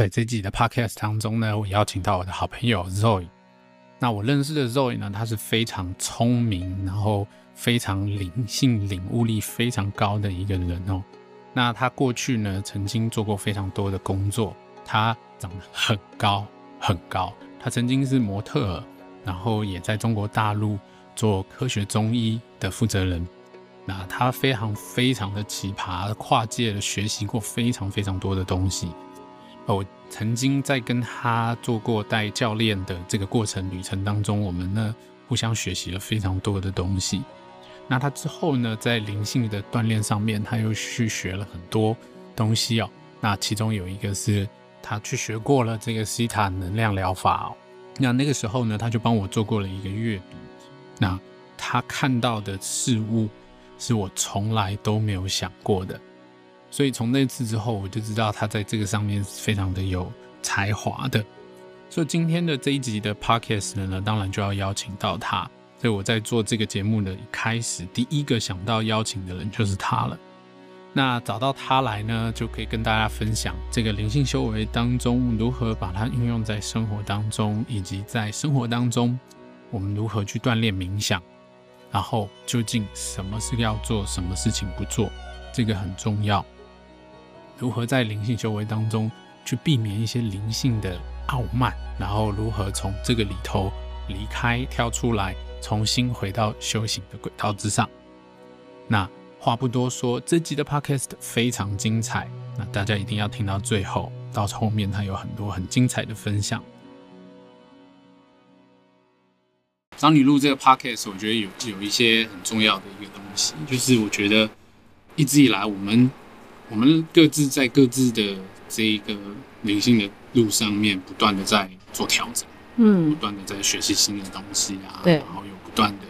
在这集的 podcast 当中呢，我邀请到我的好朋友 Zoe。那我认识的 Zoe 呢，她是非常聪明，然后非常灵性、领悟力非常高的一个人哦。那他过去呢，曾经做过非常多的工作。他长得很高很高，他曾经是模特，然后也在中国大陆做科学中医的负责人。那他非常非常的奇葩，跨界的学习过非常非常多的东西。我曾经在跟他做过带教练的这个过程旅程当中，我们呢互相学习了非常多的东西。那他之后呢，在灵性的锻炼上面，他又去学了很多东西哦。那其中有一个是他去学过了这个西塔能量疗法哦。那那个时候呢，他就帮我做过了一个阅读。那他看到的事物是我从来都没有想过的。所以从那次之后，我就知道他在这个上面是非常的有才华的。所以今天的这一集的 podcast 呢，当然就要邀请到他。所以我在做这个节目的一开始，第一个想到邀请的人就是他了。那找到他来呢，就可以跟大家分享这个灵性修为当中如何把它运用在生活当中，以及在生活当中我们如何去锻炼冥想，然后究竟什么是要做，什么事情不做，这个很重要。如何在灵性修为当中去避免一些灵性的傲慢，然后如何从这个里头离开、跳出来，重新回到修行的轨道之上。那话不多说，这集的 podcast 非常精彩，那大家一定要听到最后，到后面它有很多很精彩的分享。当你录这个 podcast，我觉得有有一些很重要的一个东西，就是我觉得一直以来我们。我们各自在各自的这一个灵性的路上面，不断的在做调整，嗯，不断的在学习新的东西啊，对，然后有不断的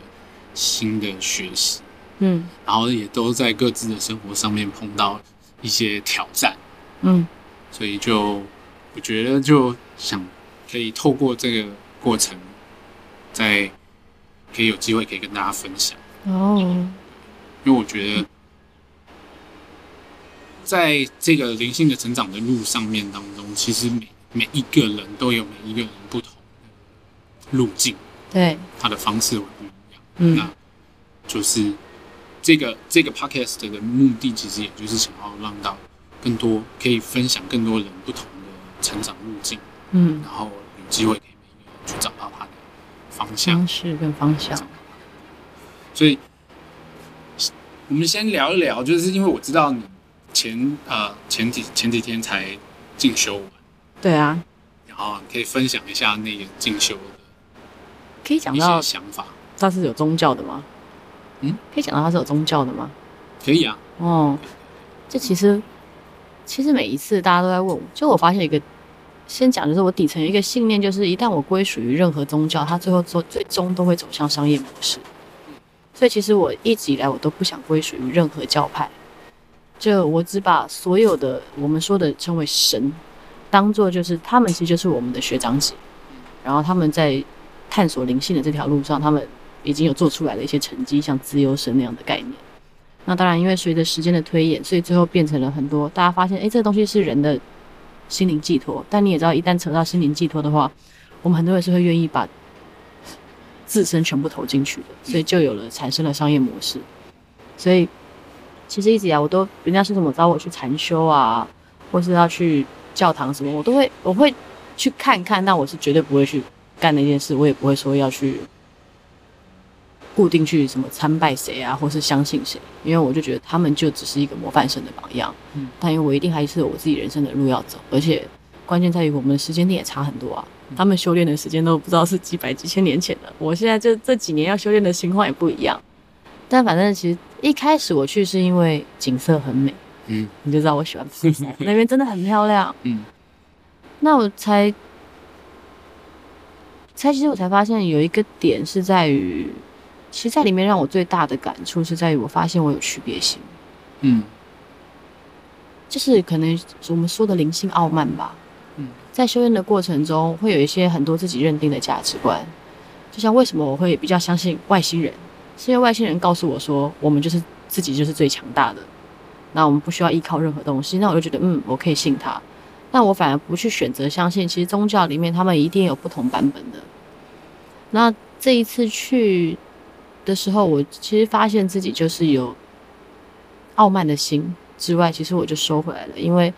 新的学习，嗯，然后也都在各自的生活上面碰到一些挑战，嗯，所以就我觉得就想可以透过这个过程，在可以有机会可以跟大家分享。哦，因为我觉得。在这个灵性的成长的路上面当中，其实每每一个人都有每一个人不同的路径，对，他的方式会不一样。嗯，那就是这个这个 podcast 的目的，其实也就是想要让到更多可以分享更多人不同的成长路径，嗯，然后有机会可以每一个人去找到他的方向，方式跟方向。所以，我们先聊一聊，就是因为我知道你。前呃前几前几天才进修完，对啊，然后可以分享一下那个进修的，可以讲到想法。他是有宗教的吗？嗯，可以讲到他是有宗教的吗？可以啊。哦，这其实其实每一次大家都在问我，就我发现一个，先讲就是我底层一个信念，就是一旦我归属于任何宗教，它最后做最终都会走向商业模式。所以其实我一直以来我都不想归属于任何教派。就我只把所有的我们说的称为神，当做就是他们其实就是我们的学长姐，然后他们在探索灵性的这条路上，他们已经有做出来的一些成绩，像资优生那样的概念。那当然，因为随着时间的推演，所以最后变成了很多大家发现，哎，这个东西是人的心灵寄托。但你也知道，一旦扯到心灵寄托的话，我们很多人是会愿意把自身全部投进去的，所以就有了产生了商业模式，所以。其实一直以来，我都人家是怎么找我去禅修啊，或是要去教堂什么，我都会我会去看看，但我是绝对不会去干那件事，我也不会说要去固定去什么参拜谁啊，或是相信谁，因为我就觉得他们就只是一个模范生的榜样。嗯，但因为我一定还是有我自己人生的路要走，而且关键在于我们的时间点也差很多啊。他们修炼的时间都不知道是几百几千年前的，我现在这这几年要修炼的情况也不一样。但反正其实一开始我去是因为景色很美，嗯，你就知道我喜欢富山那边真的很漂亮，嗯，那我才才其实我才发现有一个点是在于，其实在里面让我最大的感触是在于我发现我有区别心，嗯，就是可能我们说的灵性傲慢吧，嗯，在修炼的过程中会有一些很多自己认定的价值观，就像为什么我会比较相信外星人。是因为外星人告诉我说，我们就是自己就是最强大的，那我们不需要依靠任何东西。那我就觉得，嗯，我可以信他。但我反而不去选择相信，其实宗教里面他们一定有不同版本的。那这一次去的时候，我其实发现自己就是有傲慢的心之外，其实我就收回来了。因为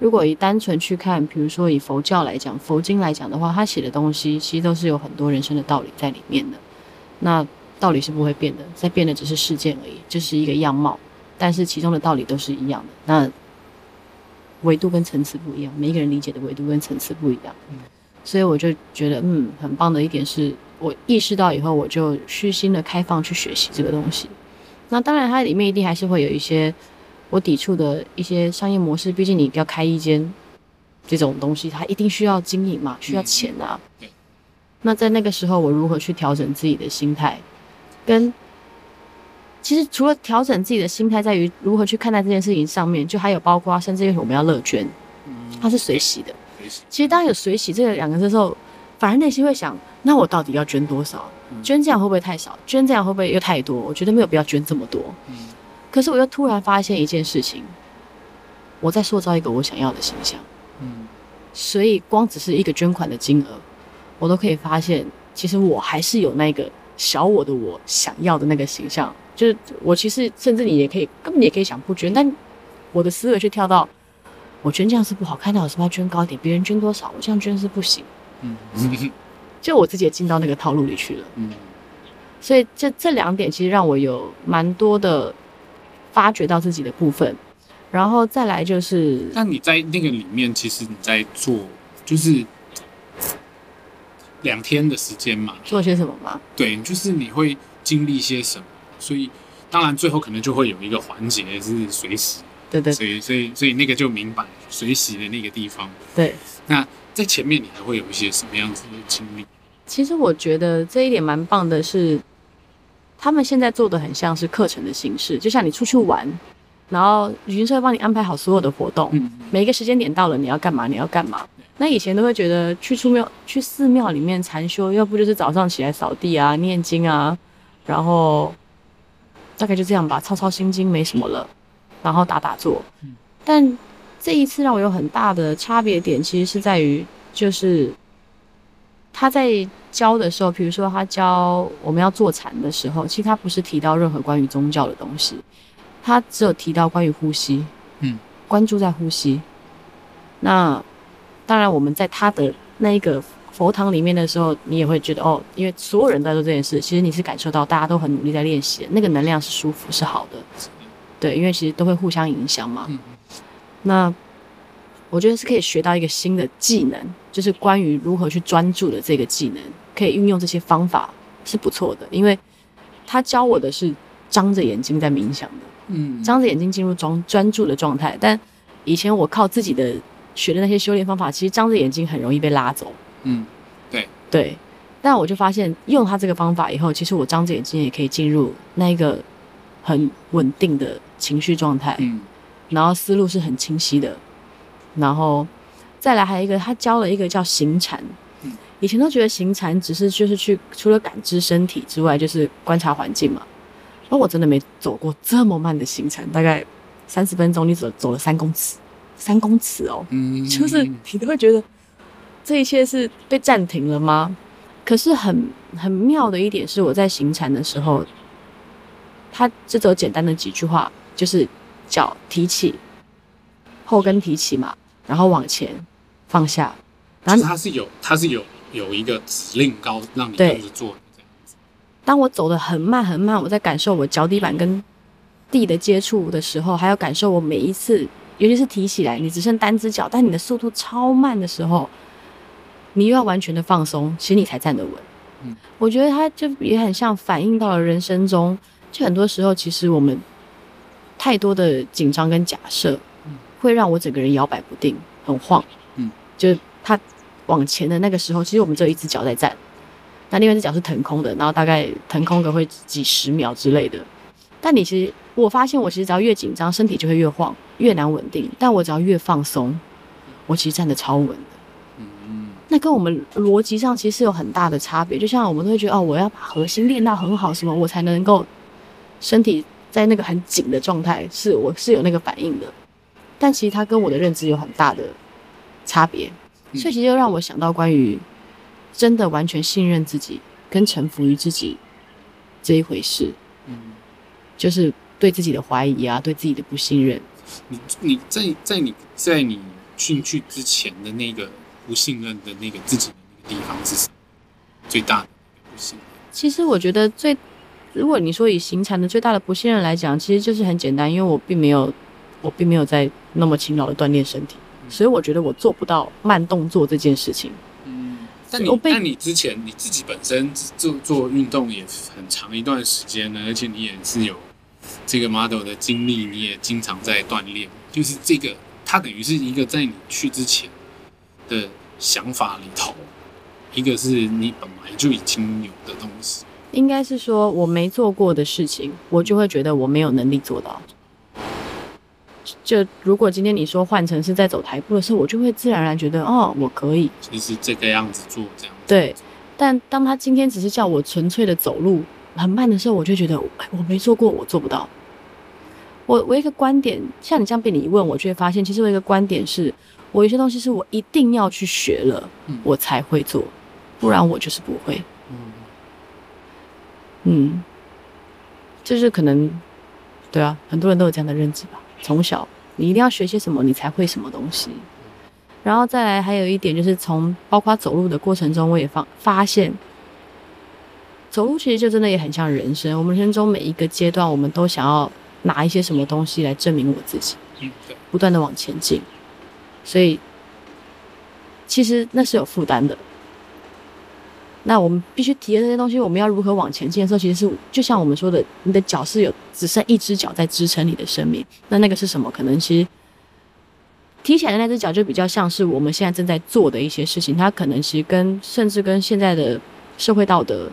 如果以单纯去看，比如说以佛教来讲，佛经来讲的话，他写的东西其实都是有很多人生的道理在里面的。那道理是不会变的，在变的只是事件而已，就是一个样貌，但是其中的道理都是一样的。那维度跟层次不一样，每一个人理解的维度跟层次不一样，嗯，所以我就觉得，嗯，很棒的一点是我意识到以后，我就虚心的开放去学习这个东西。那当然，它里面一定还是会有一些我抵触的一些商业模式，毕竟你要开一间这种东西，它一定需要经营嘛，需要钱啊。那在那个时候，我如何去调整自己的心态，跟其实除了调整自己的心态，在于如何去看待这件事情上面，就还有包括甚至于我们要乐捐，它是随喜的。其实当有随喜这个两个字的时候，反而内心会想：那我到底要捐多少？捐这样会不会太少？捐这样会不会又太多？我觉得没有必要捐这么多。可是我又突然发现一件事情，我在塑造一个我想要的形象。嗯所以光只是一个捐款的金额，我都可以发现，其实我还是有那个小我的我想要的那个形象。就是我其实甚至你也可以根本也可以想不捐，但我的思维却跳到我捐这样是不好看的，我是不是要捐高一点？别人捐多少，我这样捐是不行。嗯，就我自己也进到那个套路里去了。嗯，所以这这两点其实让我有蛮多的发掘到自己的部分，然后再来就是，那你在那个里面，其实你在做就是两天的时间嘛，做些什么吗？对，就是你会经历些什么？所以，当然最后可能就会有一个环节是随喜，对对，所以所以所以那个就明白随喜的那个地方。对，那在前面你还会有一些什么样子的经历？其实我觉得这一点蛮棒的是，他们现在做的很像是课程的形式，就像你出去玩，然后旅行社帮你安排好所有的活动，嗯，每一个时间点到了你要干嘛，你要干嘛。那以前都会觉得去出庙去寺庙里面禅修，要不就是早上起来扫地啊、念经啊，然后。大概就这样吧，抄抄心经没什么了，然后打打坐。但这一次让我有很大的差别点，其实是在于，就是他在教的时候，比如说他教我们要坐禅的时候，其实他不是提到任何关于宗教的东西，他只有提到关于呼吸，嗯，关注在呼吸。那当然，我们在他的那一个。佛堂里面的时候，你也会觉得哦，因为所有人都在做这件事，其实你是感受到大家都很努力在练习，那个能量是舒服是好的，对，因为其实都会互相影响嘛。那我觉得是可以学到一个新的技能，就是关于如何去专注的这个技能，可以运用这些方法是不错的，因为他教我的是张着眼睛在冥想的，嗯，张着眼睛进入专专注的状态，但以前我靠自己的学的那些修炼方法，其实张着眼睛很容易被拉走。嗯，对。对，但我就发现用他这个方法以后，其实我张着眼睛也可以进入那一个很稳定的情绪状态，嗯，然后思路是很清晰的，然后再来还有一个，他教了一个叫行禅，嗯，以前都觉得行禅只是就是去除了感知身体之外，就是观察环境嘛，而我真的没走过这么慢的行禅，大概三十分钟，你走走了三公尺，三公尺哦，嗯，就是你都会觉得。这一切是被暂停了吗？可是很很妙的一点是，我在行禅的时候，他这只有简单的几句话，就是脚提起，后跟提起嘛，然后往前放下。然后他是有，他是有有一个指令高让你跟着做这样子。当我走的很慢很慢，我在感受我脚底板跟地的接触的时候，还要感受我每一次，尤其是提起来，你只剩单只脚，但你的速度超慢的时候。你又要完全的放松，其实你才站得稳。嗯，我觉得它就也很像反映到了人生中，就很多时候其实我们太多的紧张跟假设，会让我整个人摇摆不定，很晃。嗯，就是它往前的那个时候，其实我们只有一只脚在站，那另外一只脚是腾空的，然后大概腾空个会几十秒之类的。但你其实我发现，我其实只要越紧张，身体就会越晃，越难稳定。但我只要越放松，我其实站得超稳的。嗯。那跟我们逻辑上其实有很大的差别，就像我们都会觉得哦，我要把核心练到很好，什么我才能够身体在那个很紧的状态，是我是有那个反应的。但其实它跟我的认知有很大的差别。所以其实就让我想到关于真的完全信任自己跟臣服于自己这一回事。嗯，就是对自己的怀疑啊，对自己的不信任。你你在在你在你进去之前的那个不信任的那个自己的那个地方是什么？最大的不信任？其实我觉得最，如果你说以行禅的最大的不信任来讲，其实就是很简单，因为我并没有我并没有在那么勤劳的锻炼身体。所以我觉得我做不到慢动作这件事情。嗯，但你但你之前你自己本身做做运动也很长一段时间了，而且你也是有这个 model 的经历，你也经常在锻炼。就是这个，它等于是一个在你去之前的想法里头，一个是你本来就已经有的东西。应该是说我没做过的事情，我就会觉得我没有能力做到。就如果今天你说换成是在走台步的时候，我就会自然而然觉得哦，我可以，就是这个样子做这样子。对，但当他今天只是叫我纯粹的走路很慢的时候，我就觉得哎，我没做过，我做不到。我我一个观点，像你这样被你一问，我就会发现，其实我一个观点是，我有些东西是我一定要去学了，嗯、我才会做，不然我就是不会。嗯，嗯，就是可能，对啊，很多人都有这样的认知吧。从小，你一定要学些什么，你才会什么东西。然后再来，还有一点就是从包括走路的过程中，我也发发现，走路其实就真的也很像人生。我们人生中每一个阶段，我们都想要拿一些什么东西来证明我自己，不断的往前进。所以，其实那是有负担的。那我们必须体验这些东西，我们要如何往前进的时候，其实是就像我们说的，你的脚是有只剩一只脚在支撑你的生命。那那个是什么？可能其实提起来的那只脚就比较像是我们现在正在做的一些事情。它可能其实跟甚至跟现在的社会道德，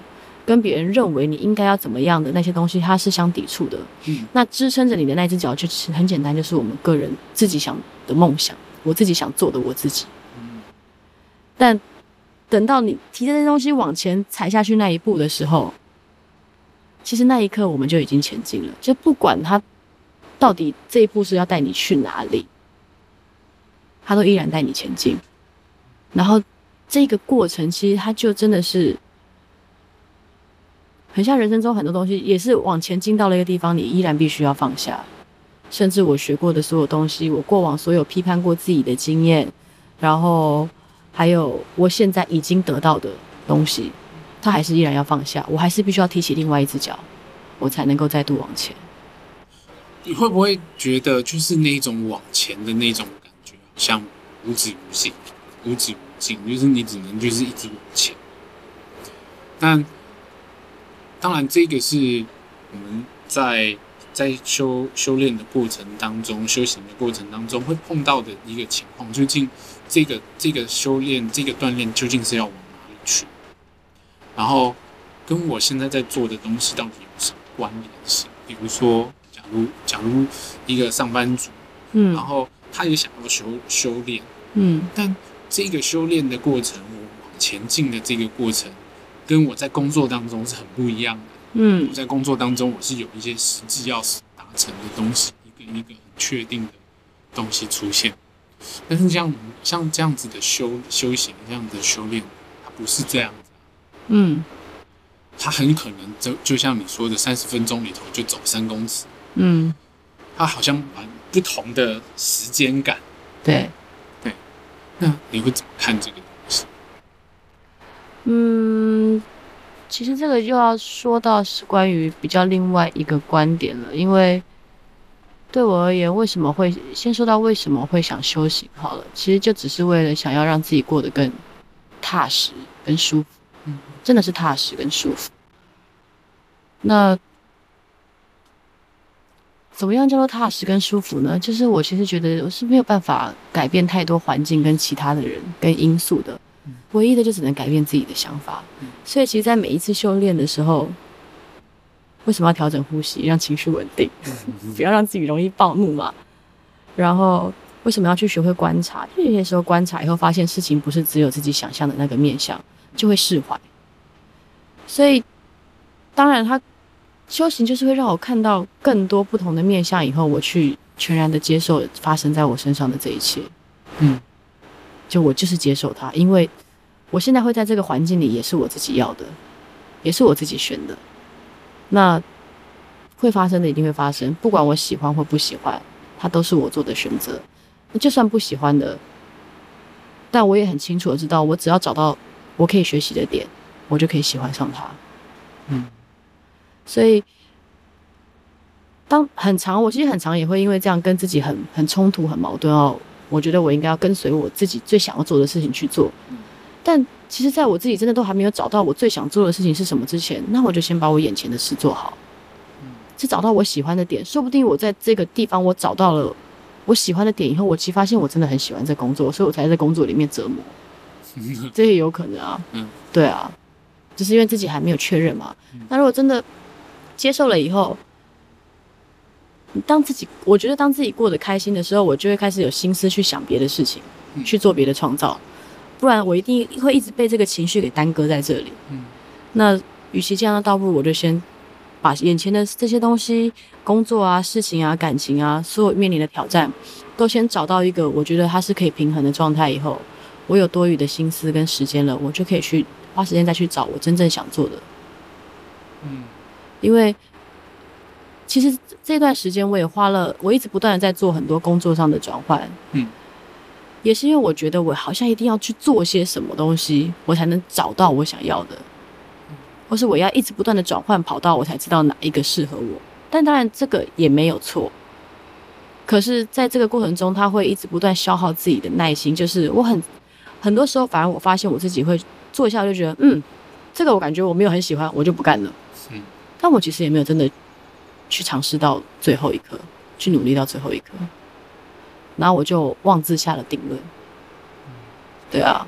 跟别人认为你应该要怎么样的那些东西，它是相抵触的。嗯。那支撑着你的那只脚，就是很简单，就是我们个人自己想的梦想，我自己想做的我自己。嗯。但。等到你提着那东西往前踩下去那一步的时候，其实那一刻我们就已经前进了。就不管他到底这一步是要带你去哪里，他都依然带你前进。然后这个过程其实它就真的是很像人生中很多东西，也是往前进到了一个地方，你依然必须要放下。甚至我学过的所有东西，我过往所有批判过自己的经验，然后。还有我现在已经得到的东西，它还是依然要放下，我还是必须要提起另外一只脚，我才能够再度往前。你会不会觉得就是那种往前的那种感觉，像无止无尽、无止无尽，就是你只能就是一直往前。但当然，这个是我们在在修修炼的过程当中、修行的过程当中会碰到的一个情况，究竟。这个这个修炼，这个锻炼究竟是要往哪里去？然后跟我现在在做的东西到底有什么关联性？比如说，假如假如一个上班族，嗯，然后他也想要修修炼，嗯，但这个修炼的过程，我往前进的这个过程，跟我在工作当中是很不一样的。嗯，我在工作当中，我是有一些实际要达成的东西，一个一个很确定的东西出现。但是这样像这样子的修修行，这样的修炼，它不是这样子。嗯，它很可能就就像你说的，三十分钟里头就走三公尺。嗯，它好像蛮不同的时间感。对，对。那你会怎么看这个？嗯，其实这个又要说到是关于比较另外一个观点了，因为。对我而言，为什么会先说到为什么会想修行？好了，其实就只是为了想要让自己过得更踏实、更舒服。嗯，真的是踏实跟舒服。那怎么样叫做踏实跟舒服呢？就是我其实觉得我是没有办法改变太多环境跟其他的人跟因素的，唯一的就只能改变自己的想法。所以，其实，在每一次修炼的时候。为什么要调整呼吸，让情绪稳定，不要让自己容易暴怒嘛？然后为什么要去学会观察？因为有些时候观察以后，发现事情不是只有自己想象的那个面相，就会释怀。所以，当然，他修行就是会让我看到更多不同的面相，以后我去全然的接受发生在我身上的这一切。嗯，就我就是接受它，因为我现在会在这个环境里，也是我自己要的，也是我自己选的。那会发生的一定会发生，不管我喜欢或不喜欢，它都是我做的选择。那就算不喜欢的，但我也很清楚的知道，我只要找到我可以学习的点，我就可以喜欢上它。嗯，所以当很长，我其实很长也会因为这样跟自己很很冲突、很矛盾哦。我觉得我应该要跟随我自己最想要做的事情去做，但其实在我自己真的都还没有找到我最想做的事情是什么之前，那我就先把我眼前的事做好，是找到我喜欢的点。说不定我在这个地方我找到了我喜欢的点以后，我其实发现我真的很喜欢这工作，所以我才在工作里面折磨，这也有可能啊。嗯，对啊，只是因为自己还没有确认嘛。那如果真的接受了以后，当自己，我觉得当自己过得开心的时候，我就会开始有心思去想别的事情，嗯、去做别的创造。不然我一定会一直被这个情绪给耽搁在这里。嗯，那与其这样，倒不如我就先把眼前的这些东西、工作啊、事情啊、感情啊，所有面临的挑战，都先找到一个我觉得它是可以平衡的状态。以后我有多余的心思跟时间了，我就可以去花时间再去找我真正想做的。嗯，因为。其实这段时间我也花了，我一直不断的在做很多工作上的转换，嗯，也是因为我觉得我好像一定要去做些什么东西，我才能找到我想要的，或是我要一直不断的转换跑道，我才知道哪一个适合我。但当然这个也没有错，可是在这个过程中，他会一直不断消耗自己的耐心，就是我很很多时候，反而我发现我自己会做一下就觉得，嗯，这个我感觉我没有很喜欢，我就不干了，嗯，但我其实也没有真的。去尝试到最后一刻，去努力到最后一刻，然后我就妄自下了定论。对啊，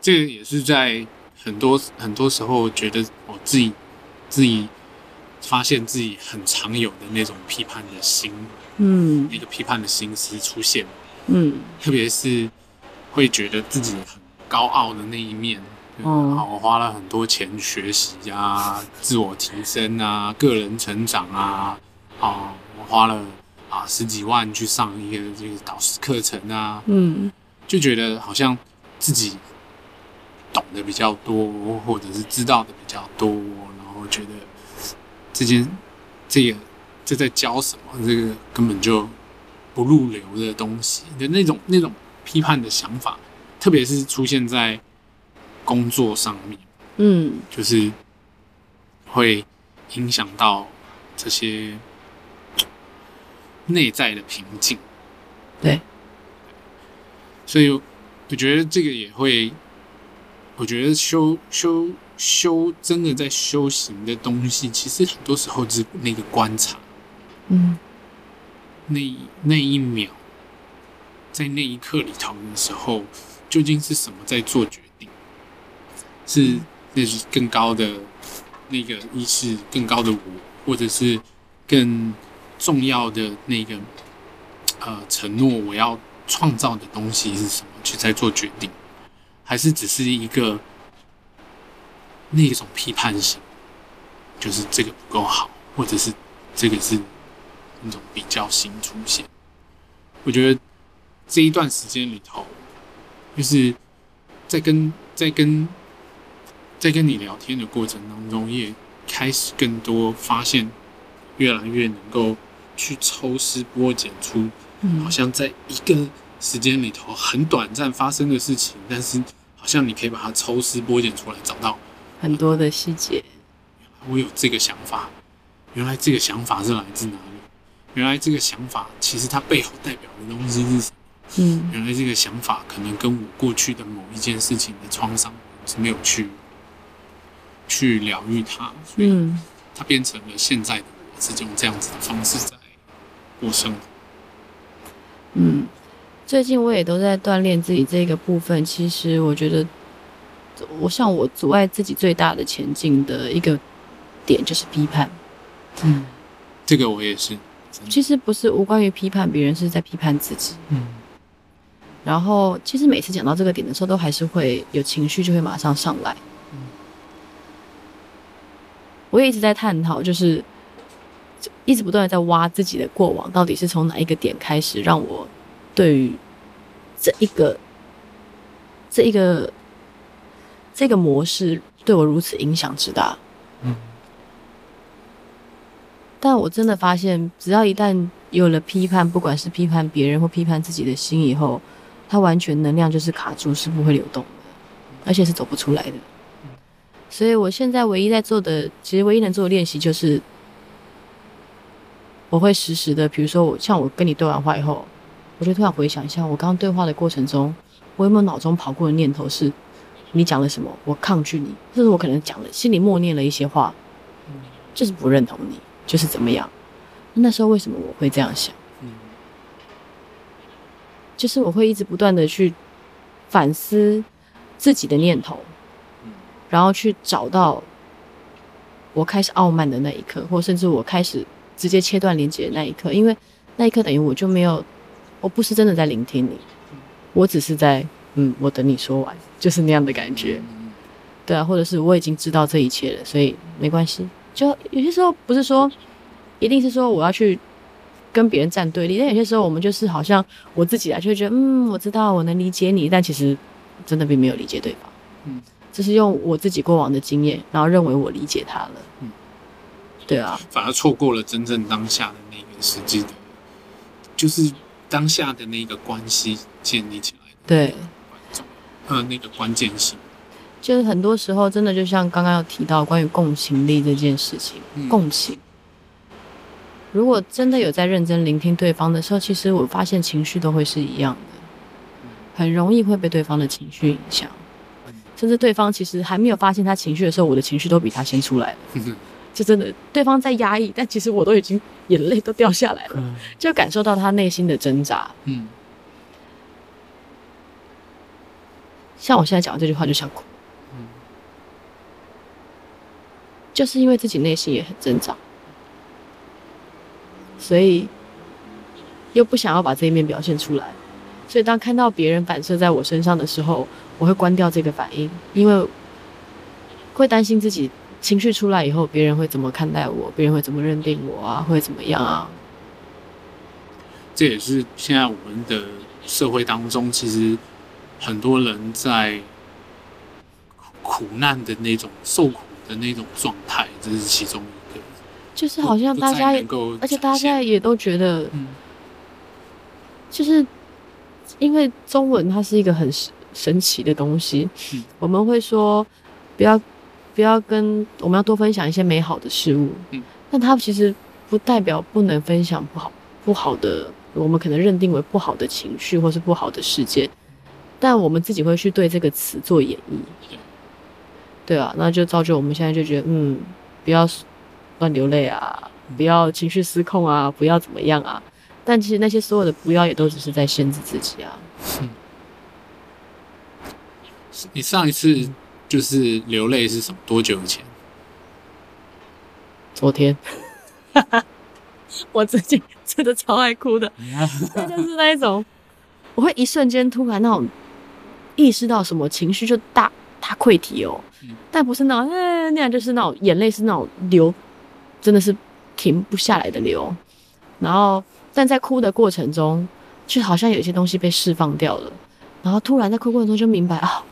这个也是在很多很多时候觉得我自己自己发现自己很常有的那种批判的心，嗯，那个批判的心思出现，嗯，特别是会觉得自己很高傲的那一面。嗯，好，我花了很多钱学习啊，自我提升啊，个人成长啊，啊，我花了啊十几万去上一个这个导师课程啊，嗯，就觉得好像自己懂得比较多，或者是知道的比较多，然后觉得这件这个这在教什么，这个根本就不入流的东西的那种那种批判的想法，特别是出现在。工作上面，嗯，就是会影响到这些内在的平静，对，所以我觉得这个也会，我觉得修修修真的在修行的东西，其实很多时候是那个观察，嗯，那那一秒，在那一刻里头的时候，究竟是什么在做决定？是，那是更高的那个意识，更高的我，或者是更重要的那个呃承诺，我要创造的东西是什么？去再做决定，还是只是一个那种批判性，就是这个不够好，或者是这个是那种比较新出现？我觉得这一段时间里头，就是在跟在跟。在跟你聊天的过程当中，也开始更多发现，越来越能够去抽丝剥茧出，好像在一个时间里头很短暂发生的事情，但是好像你可以把它抽丝剥茧出来，找到很多的细节。原来我有这个想法，原来这个想法是来自哪里？原来这个想法其实它背后代表的东西是什么？嗯，原来这个想法可能跟我过去的某一件事情的创伤是没有去。去疗愈它，所以它变成了现在的我，是用这样子的方式在过生活。嗯，最近我也都在锻炼自己这个部分。其实我觉得，我像我阻碍自己最大的前进的一个点就是批判。嗯，这个我也是。其实不是无关于批判别人，是在批判自己。嗯。然后，其实每次讲到这个点的时候，都还是会有情绪，就会马上上来。我也一直在探讨，就是一直不断的在挖自己的过往，到底是从哪一个点开始，让我对于这一个这一个这个模式对我如此影响之大。嗯。但我真的发现，只要一旦有了批判，不管是批判别人或批判自己的心以后，它完全能量就是卡住，是不会流动的，而且是走不出来的。所以我现在唯一在做的，其实唯一能做的练习就是，我会实时的，比如说我像我跟你对完话以后，我就突然回想一下，我刚刚对话的过程中，我有没有脑中跑过的念头是，你讲了什么，我抗拒你，或者我可能讲了，心里默念了一些话，就是不认同你，就是怎么样？那时候为什么我会这样想？就是我会一直不断的去反思自己的念头。然后去找到我开始傲慢的那一刻，或甚至我开始直接切断连接的那一刻，因为那一刻等于我就没有，我不是真的在聆听你，我只是在，嗯，我等你说完，就是那样的感觉，对啊，或者是我已经知道这一切了，所以没关系。就有些时候不是说一定是说我要去跟别人站对立，但有些时候我们就是好像我自己啊，就会觉得，嗯，我知道我能理解你，但其实真的并没有理解对方，嗯。这是用我自己过往的经验，然后认为我理解他了。嗯，对啊，反而错过了真正当下的那个实际的，就是当下的那个关系建立起来的。对，呃，那个关键性，就是很多时候真的就像刚刚有提到关于共情力这件事情，嗯、共情。如果真的有在认真聆听对方的时候，其实我发现情绪都会是一样的，很容易会被对方的情绪影响。甚至对方其实还没有发现他情绪的时候，我的情绪都比他先出来了。就真的，对方在压抑，但其实我都已经眼泪都掉下来了，就感受到他内心的挣扎。嗯，像我现在讲的这句话就想哭，就是因为自己内心也很挣扎，所以又不想要把这一面表现出来，所以当看到别人反射在我身上的时候。我会关掉这个反应，因为会担心自己情绪出来以后，别人会怎么看待我，别人会怎么认定我啊，会怎么样啊？这也是现在我们的社会当中，其实很多人在苦难的那种受苦的那种状态，这是其中一个。就是好像大家也，而且大家也都觉得，嗯，就是因为中文它是一个很。神奇的东西，嗯、我们会说，不要不要跟我们要多分享一些美好的事物，嗯，但它其实不代表不能分享不好不好的，我们可能认定为不好的情绪或是不好的事件，但我们自己会去对这个词做演绎，对啊，那就造就我们现在就觉得，嗯，不要乱流泪啊，不要情绪失控啊，不要怎么样啊，但其实那些所有的不要也都只是在限制自己啊。嗯你上一次就是流泪是什么？多久以前？昨天。我最近真的超爱哭的，那就是那一种，我会一瞬间突然那种意识到什么情绪就大大溃堤哦，但不是那种哎那样，就是那种眼泪是那种流，真的是停不下来的流。然后但在哭的过程中，就好像有一些东西被释放掉了，然后突然在哭过程中就明白啊。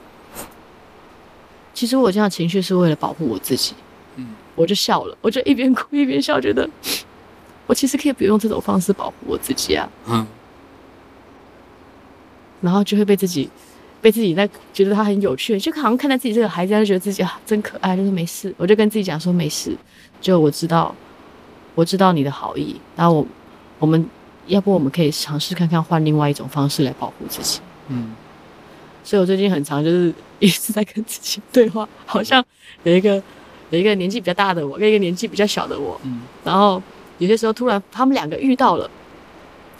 其实我这样的情绪是为了保护我自己，嗯，我就笑了，我就一边哭一边笑，觉得 我其实可以不用这种方式保护我自己啊，嗯，然后就会被自己被自己在觉得他很有趣，就好像看待自己这个孩子，就觉得自己啊真可爱，就是没事，我就跟自己讲说没事，就我知道我知道你的好意，然后我我们要不我们可以尝试看看换另外一种方式来保护自己，嗯。所以我最近很常就是一直在跟自己对话，好像有一个有一个年纪比较大的我跟一个年纪比较小的我，嗯，然后有些时候突然他们两个遇到了，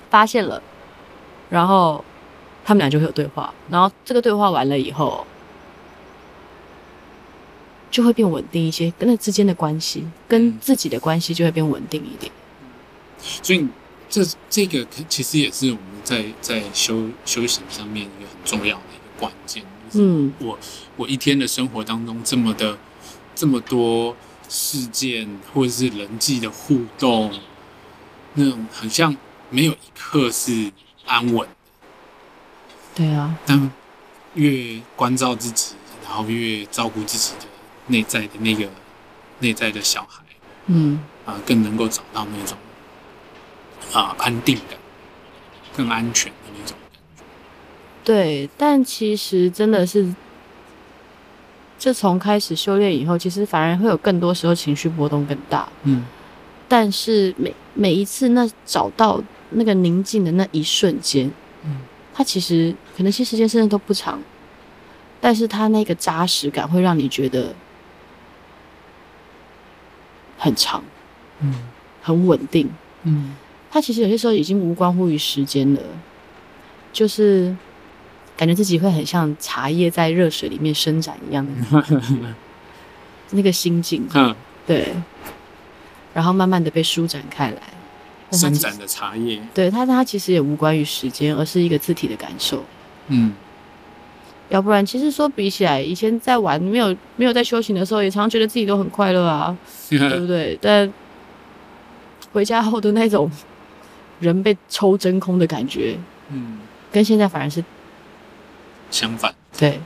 发现了，然后他们俩就会有对话，然后这个对话完了以后，就会变稳定一些，跟那之间的关系跟自己的关系就会变稳定一点。所以这这个其实也是我们在在修修行上面一个很重要的。关键，嗯，我我一天的生活当中这么的这么多事件或者是人际的互动，那种很像没有一刻是安稳的。对啊，但越关照自己，然后越照顾自己的内在的那个内在的小孩，嗯，啊，更能够找到那种啊安定感，更安全。对，但其实真的是，自从开始修炼以后，其实反而会有更多时候情绪波动更大。嗯，但是每每一次那找到那个宁静的那一瞬间，嗯。它其实可能些时间甚至都不长，但是它那个扎实感会让你觉得很长，嗯，很稳定，嗯。它其实有些时候已经无关乎于时间了，就是感觉自己会很像茶叶在热水里面伸展一样的那 个心境，嗯，对，然后慢慢的被舒展开来。伸展的茶叶，对它，它其实也无关于时间，而是一个字体的感受。嗯，要不然，其实说比起来，以前在玩没有没有在修行的时候，也常常觉得自己都很快乐啊，对不对？但回家后的那种人被抽真空的感觉，嗯，跟现在反而是相反。对，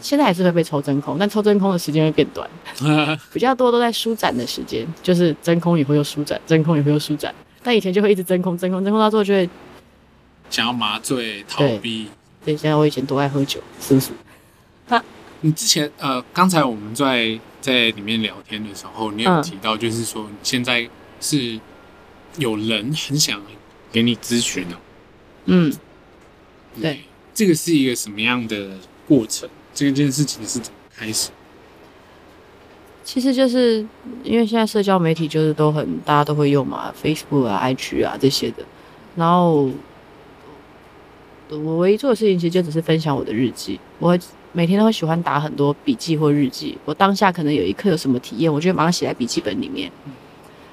现在还是会被抽真空，但抽真空的时间会变短，比较多都在舒展的时间，就是真空以后又舒展，真空以后又舒展。但以前就会一直真空、真空、真空，到最后就会想要麻醉、逃避。对，现在我以前多爱喝酒，是不是？那你之前呃，刚才我们在在里面聊天的时候，你有提到，就是说你现在是有人很想给你咨询的。嗯，对，这个是一个什么样的过程？这件事情是怎么开始？其实就是因为现在社交媒体就是都很大家都会用嘛，Facebook 啊、IG 啊这些的。然后我唯一做的事情其实就只是分享我的日记。我每天都会喜欢打很多笔记或日记。我当下可能有一刻有什么体验，我就会马上写在笔记本里面。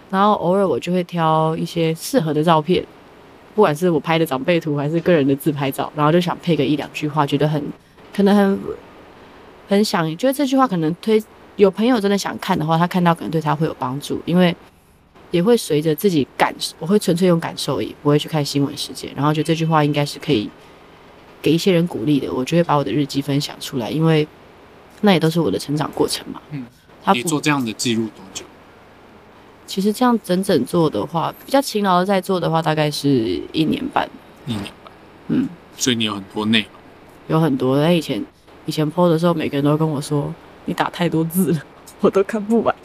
然后偶尔我就会挑一些适合的照片，不管是我拍的长辈图还是个人的自拍照，然后就想配个一两句话，觉得很可能很很想，觉得这句话可能推。有朋友真的想看的话，他看到可能对他会有帮助，因为也会随着自己感受，我会纯粹用感受而已，不会去看新闻事件。然后觉得这句话应该是可以给一些人鼓励的，我就会把我的日记分享出来，因为那也都是我的成长过程嘛。嗯，他你做这样的记录多久？其实这样整整做的话，比较勤劳的在做的话，大概是一年半。一年半，嗯，所以你有很多内容，有很多。在以前以前 po 的时候，每个人都跟我说。你打太多字了，我都看不完。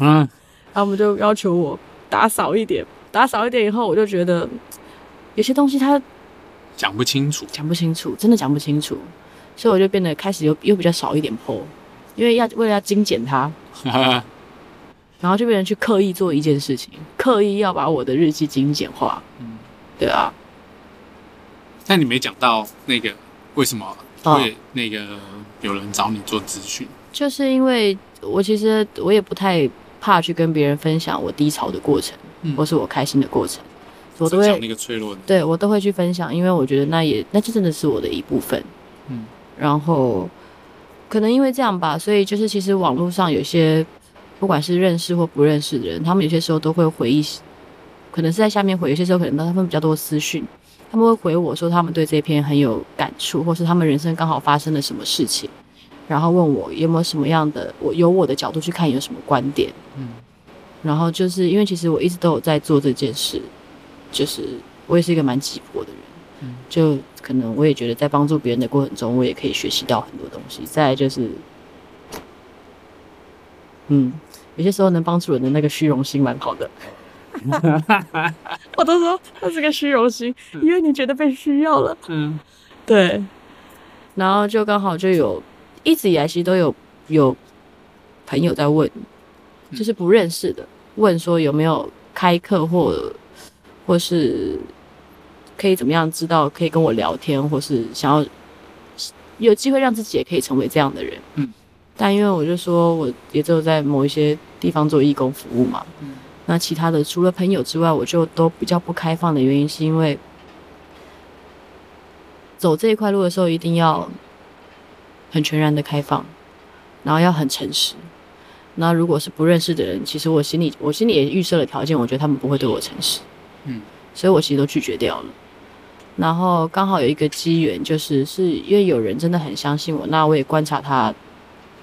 嗯，然后我们就要求我打少一点，打少一点以后，我就觉得有些东西他讲不清楚，讲不清楚，真的讲不清楚，所以我就变得开始又又比较少一点 po，因为要为了要精简它，然后就变成去刻意做一件事情，刻意要把我的日记精简化。嗯，对啊。但你没讲到那个为什么会那个有人找你做咨询？就是因为我其实我也不太怕去跟别人分享我低潮的过程，嗯、或是我开心的过程，我都会讲那个脆弱的，对我都会去分享，因为我觉得那也那就真的是我的一部分。嗯，然后可能因为这样吧，所以就是其实网络上有些不管是认识或不认识的人，他们有些时候都会回忆，可能是在下面回，有些时候可能他们比较多私讯，他们会回我说他们对这篇很有感触，或是他们人生刚好发生了什么事情。然后问我有没有什么样的，我由我的角度去看有什么观点，嗯，然后就是因为其实我一直都有在做这件事，就是我也是一个蛮急迫的人，嗯，就可能我也觉得在帮助别人的过程中，我也可以学习到很多东西。再来就是，嗯，有些时候能帮助人的那个虚荣心蛮好的，我都说他是个虚荣心，因为你觉得被需要了，嗯，对，然后就刚好就有。一直以来，其实都有有朋友在问，就是不认识的问说有没有开课或或是可以怎么样知道可以跟我聊天，或是想要有机会让自己也可以成为这样的人。嗯，但因为我就说我也只有在某一些地方做义工服务嘛，嗯，那其他的除了朋友之外，我就都比较不开放的原因是因为走这一块路的时候一定要。很全然的开放，然后要很诚实。那如果是不认识的人，其实我心里我心里也预设了条件，我觉得他们不会对我诚实。嗯，所以我其实都拒绝掉了。然后刚好有一个机缘，就是是因为有人真的很相信我，那我也观察他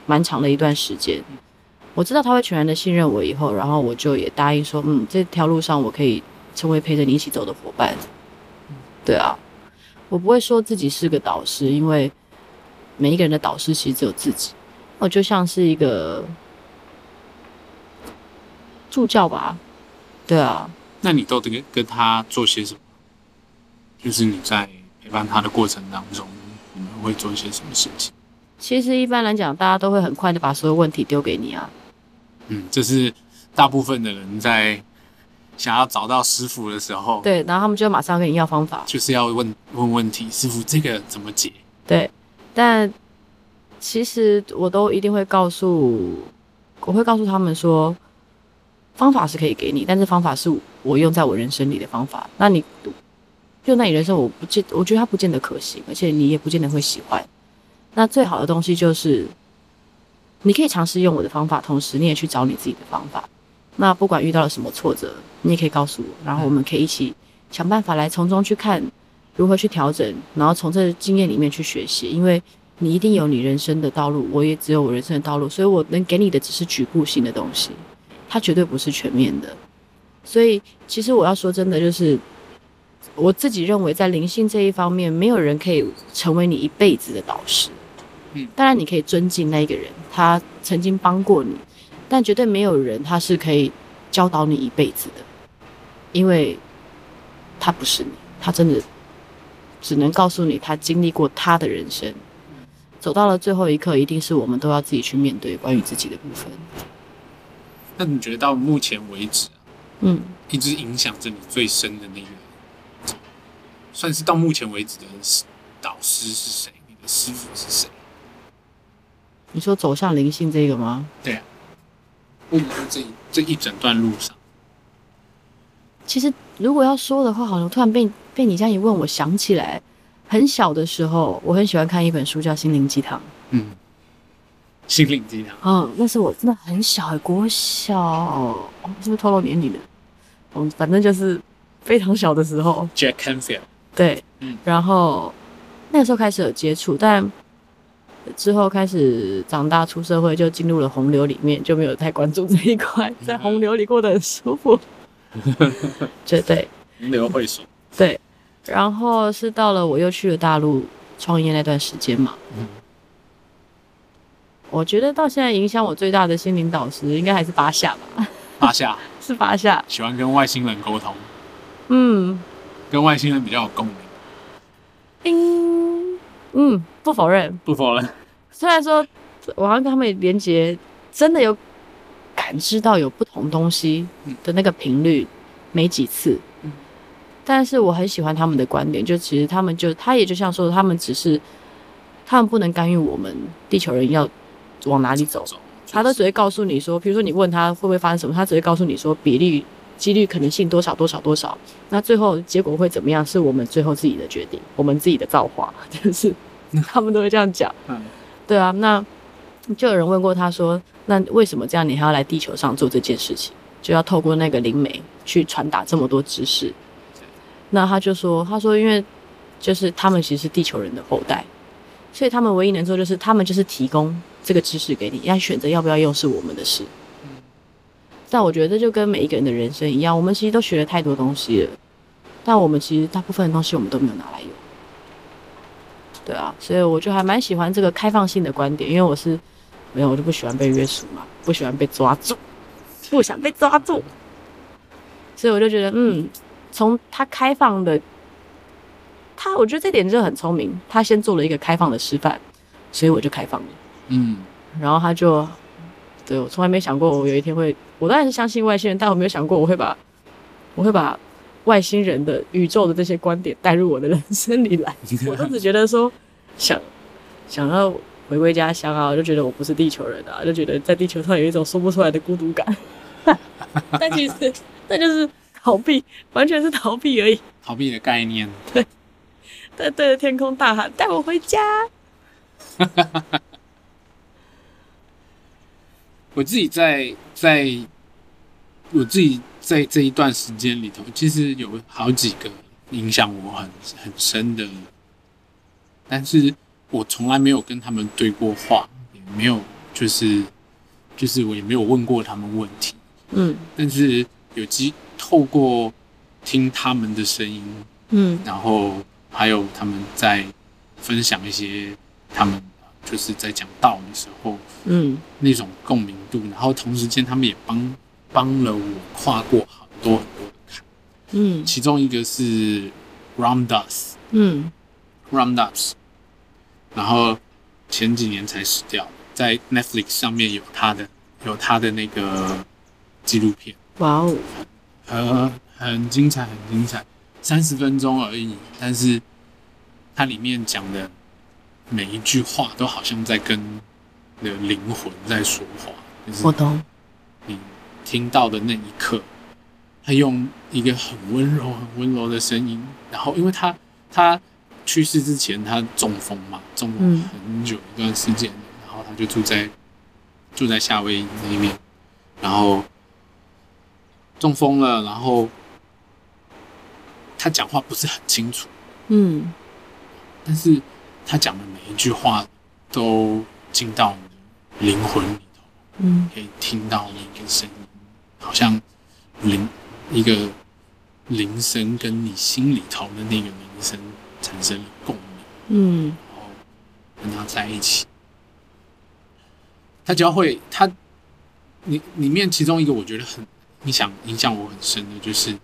蛮长的一段时间，我知道他会全然的信任我以后，然后我就也答应说，嗯，这条路上我可以成为陪着你一起走的伙伴。对啊，我不会说自己是个导师，因为每一个人的导师其实只有自己，我就像是一个助教吧。对啊，那你都得跟跟他做些什么？就是你在陪伴他的过程当中，你们会做一些什么事情？其实一般来讲，大家都会很快的把所有问题丢给你啊。嗯，这是大部分的人在想要找到师傅的时候，对，然后他们就马上跟你要方法，就是要问问问题，师傅这个怎么解？对，但其实我都一定会告诉，我会告诉他们说，方法是可以给你，但是方法是我用在我人生里的方法，那你。就那你人生，我不见，我觉得它不见得可行，而且你也不见得会喜欢。那最好的东西就是，你可以尝试用我的方法，同时你也去找你自己的方法。那不管遇到了什么挫折，你也可以告诉我，然后我们可以一起想办法来从中去看如何去调整，然后从这经验里面去学习。因为你一定有你人生的道路，我也只有我人生的道路，所以我能给你的只是局部性的东西，它绝对不是全面的。所以其实我要说真的，就是。我自己认为，在灵性这一方面，没有人可以成为你一辈子的导师。嗯，当然你可以尊敬那个人，他曾经帮过你，但绝对没有人他是可以教导你一辈子的，因为他不是你，他真的只能告诉你他经历过他的人生，走到了最后一刻，一定是我们都要自己去面对关于自己的部分。那你觉得到目前为止，嗯，一直影响着你最深的那个？算是到目前为止的导师是谁？你的师傅是谁？你说走向灵性这个吗？对啊。或者说这这一整段路上，其实如果要说的话，好像突然被被你这样一问，我想起来，很小的时候，我很喜欢看一本书叫《心灵鸡汤》。嗯，心灵鸡汤。嗯，那是我真的很小，国小，哦，是不是透露年龄的？嗯，反正就是非常小的时候。Jack Canfield。对，嗯，然后那个时候开始有接触，但之后开始长大出社会，就进入了洪流里面，就没有太关注这一块，在洪流里过得很舒服，绝对。洪流会所。对，然后是到了我又去了大陆创业那段时间嘛，嗯，我觉得到现在影响我最大的心灵导师应该还是巴夏吧，巴夏。是巴夏，喜欢跟外星人沟通，嗯。跟外星人比较有共鸣。嗯嗯，不否认，不否认。虽然说我好像跟他们连接，真的有感知到有不同东西的那个频率，没几次。嗯。但是我很喜欢他们的观点，就其实他们就他也就像说，他们只是他们不能干预我们地球人要往哪里走，他都只会告诉你说，比如说你问他会不会发生什么，他只会告诉你说比例。几率可能性多少多少多少，那最后结果会怎么样？是我们最后自己的决定，我们自己的造化，就是 他们都会这样讲。嗯，对啊，那就有人问过他说，那为什么这样？你还要来地球上做这件事情？就要透过那个灵媒去传达这么多知识？那他就说，他说因为就是他们其实是地球人的后代，所以他们唯一能做就是他们就是提供这个知识给你，要选择要不要用是我们的事。但我觉得这就跟每一个人的人生一样，我们其实都学了太多东西了，但我们其实大部分的东西我们都没有拿来用。对啊，所以我就还蛮喜欢这个开放性的观点，因为我是没有，我就不喜欢被约束嘛，不喜欢被抓住，不想被抓住，所以我就觉得，嗯，从他开放的，他我觉得这点就很聪明，他先做了一个开放的示范，所以我就开放了，嗯，然后他就。对，我从来没想过我有一天会，我当然是相信外星人，但我没有想过我会把，我会把外星人的宇宙的这些观点带入我的人生里来。我当时觉得说，想想要回归家乡啊，我就觉得我不是地球人啊，就觉得在地球上有一种说不出来的孤独感。但其实那就是逃避，完全是逃避而已。逃避的概念。对，对对着天空大喊：“带我回家。”我自己在在，我自己在这一段时间里头，其实有好几个影响我很很深的，但是我从来没有跟他们对过话，也没有就是就是我也没有问过他们问题，嗯，但是有机透过听他们的声音，嗯，然后还有他们在分享一些他们就是在讲道的时候，嗯，那种共鸣度，然后同时间他们也帮帮了我跨过很多很多的坎，嗯，其中一个是 Ram Dass，嗯，Ram Dass，然后前几年才死掉，在 Netflix 上面有他的有他的那个纪录片，哇哦，很很精彩，很精彩，三十分钟而已，但是它里面讲的每一句话都好像在跟你的灵魂在说话，就是我懂。你听到的那一刻，他用一个很温柔、很温柔的声音，然后因为他他去世之前他中风嘛，中风很久一段时间，然后他就住在住在夏威夷那边，然后中风了，然后他讲话不是很清楚，嗯，但是他讲的每一句话都进到你的灵魂里头，嗯，可以听到那个声音。好像铃一个铃声跟你心里头的那个铃声产生了共鸣，嗯，然后跟他在一起，他教会他，里里面其中一个我觉得很影响影响我很深的就是，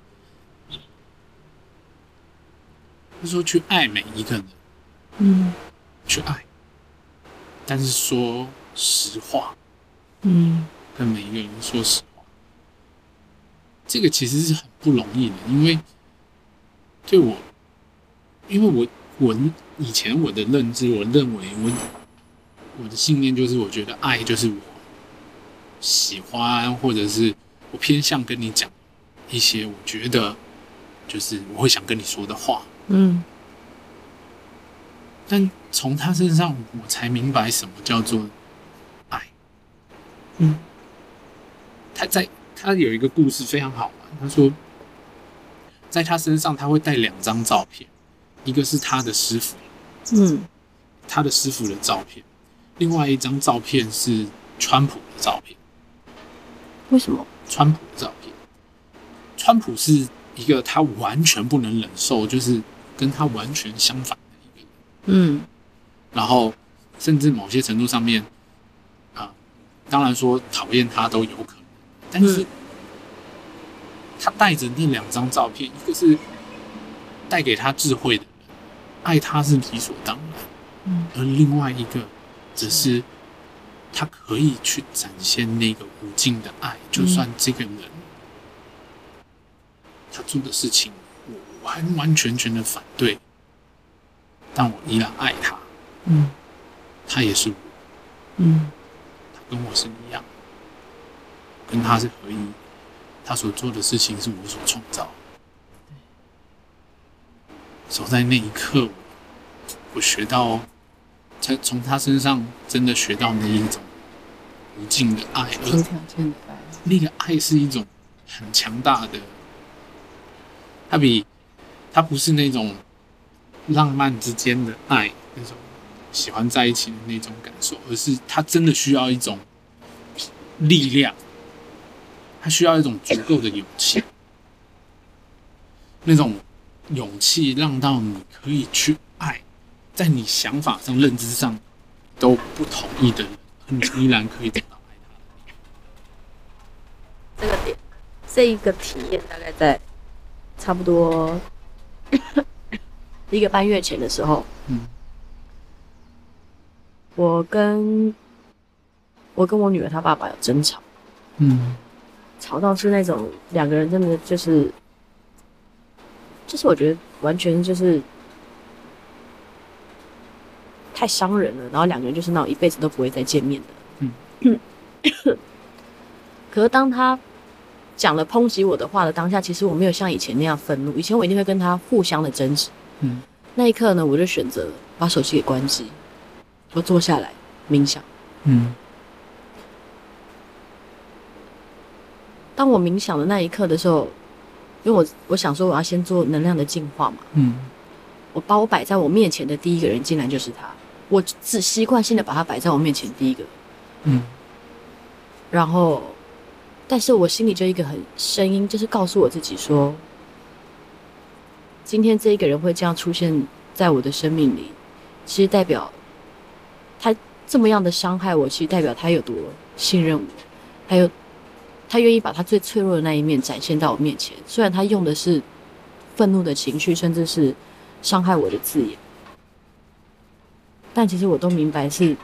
他说去爱每一个人，嗯，去爱，但是说实话，嗯，跟每一个人说实话。这个其实是很不容易的，因为对我，因为我我以前我的认知，我认为我我的信念就是，我觉得爱就是我喜欢，或者是我偏向跟你讲一些我觉得就是我会想跟你说的话，嗯。但从他身上，我才明白什么叫做爱。嗯，他在。他有一个故事非常好玩。他说，在他身上他会带两张照片，一个是他的师傅，嗯，他的师傅的照片，另外一张照片是川普的照片。为什么？川普的照片，川普是一个他完全不能忍受，就是跟他完全相反。嗯，然后甚至某些程度上面，啊、呃，当然说讨厌他都有可能。但是，他带着那两张照片，一个是带给他智慧的人，爱他是理所当然，嗯，而另外一个只是他可以去展现那个无尽的爱，就算这个人他做的事情我完完全全的反对，但我依然爱他，嗯，他也是我，嗯，他跟我是一样。跟他是合一，他所做的事情是我所创造。走在那一刻，我学到，才从他身上真的学到那一种无尽的爱，无条件的爱。那个爱是一种很强大的，他比他不是那种浪漫之间的爱，那种喜欢在一起的那种感受，而是他真的需要一种力量。他需要一种足够的勇气，那种勇气让到你可以去爱，在你想法上、认知上都不同意的人，你依然可以找到爱他。这个点，这一个体验大概在差不多一个半月前的时候，嗯，我跟我跟我女儿她爸爸有争吵，嗯。吵到是那种两个人真的就是，就是我觉得完全就是太伤人了。然后两个人就是那种一辈子都不会再见面的。嗯。可是当他讲了抨击我的话的当下，其实我没有像以前那样愤怒。以前我一定会跟他互相的争执。嗯。那一刻呢，我就选择把手机给关机，我坐下来冥想。嗯。当我冥想的那一刻的时候，因为我我想说我要先做能量的净化嘛，嗯，我把我摆在我面前的第一个人，竟然就是他，我只习惯性的把他摆在我面前第一个，嗯，然后，但是我心里就一个很声音，就是告诉我自己说，今天这一个人会这样出现在我的生命里，其实代表他这么样的伤害我，其实代表他有多信任我，还有。他愿意把他最脆弱的那一面展现到我面前，虽然他用的是愤怒的情绪，甚至是伤害我的字眼，但其实我都明白是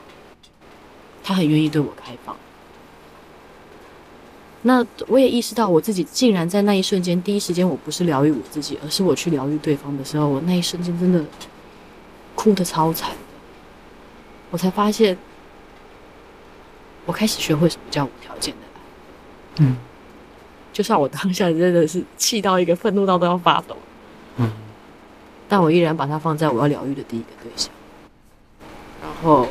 他很愿意对我开放。那我也意识到我自己竟然在那一瞬间，第一时间我不是疗愈我自己，而是我去疗愈对方的时候，我那一瞬间真的哭得超惨的，我才发现，我开始学会什么叫无条件的爱。嗯，就算我当下真的是气到一个愤怒到都要发抖，嗯，但我依然把它放在我要疗愈的第一个对象，然后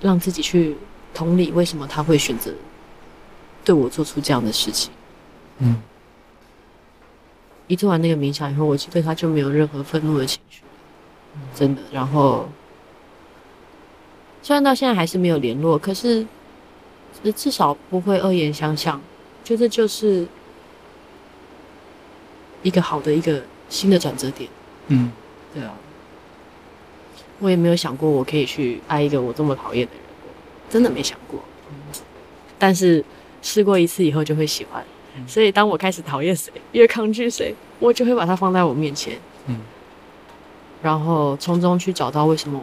让自己去同理为什么他会选择对我做出这样的事情。嗯，一做完那个冥想以后，我其实对他就没有任何愤怒的情绪，真的。然后虽然到现在还是没有联络，可是。至少不会恶言相向，觉得就是一个好的一个新的转折点。嗯，对啊，我也没有想过我可以去爱一个我这么讨厌的人，真的没想过。但是试过一次以后就会喜欢，所以当我开始讨厌谁，越抗拒谁，我就会把它放在我面前。嗯，然后从中去找到为什么，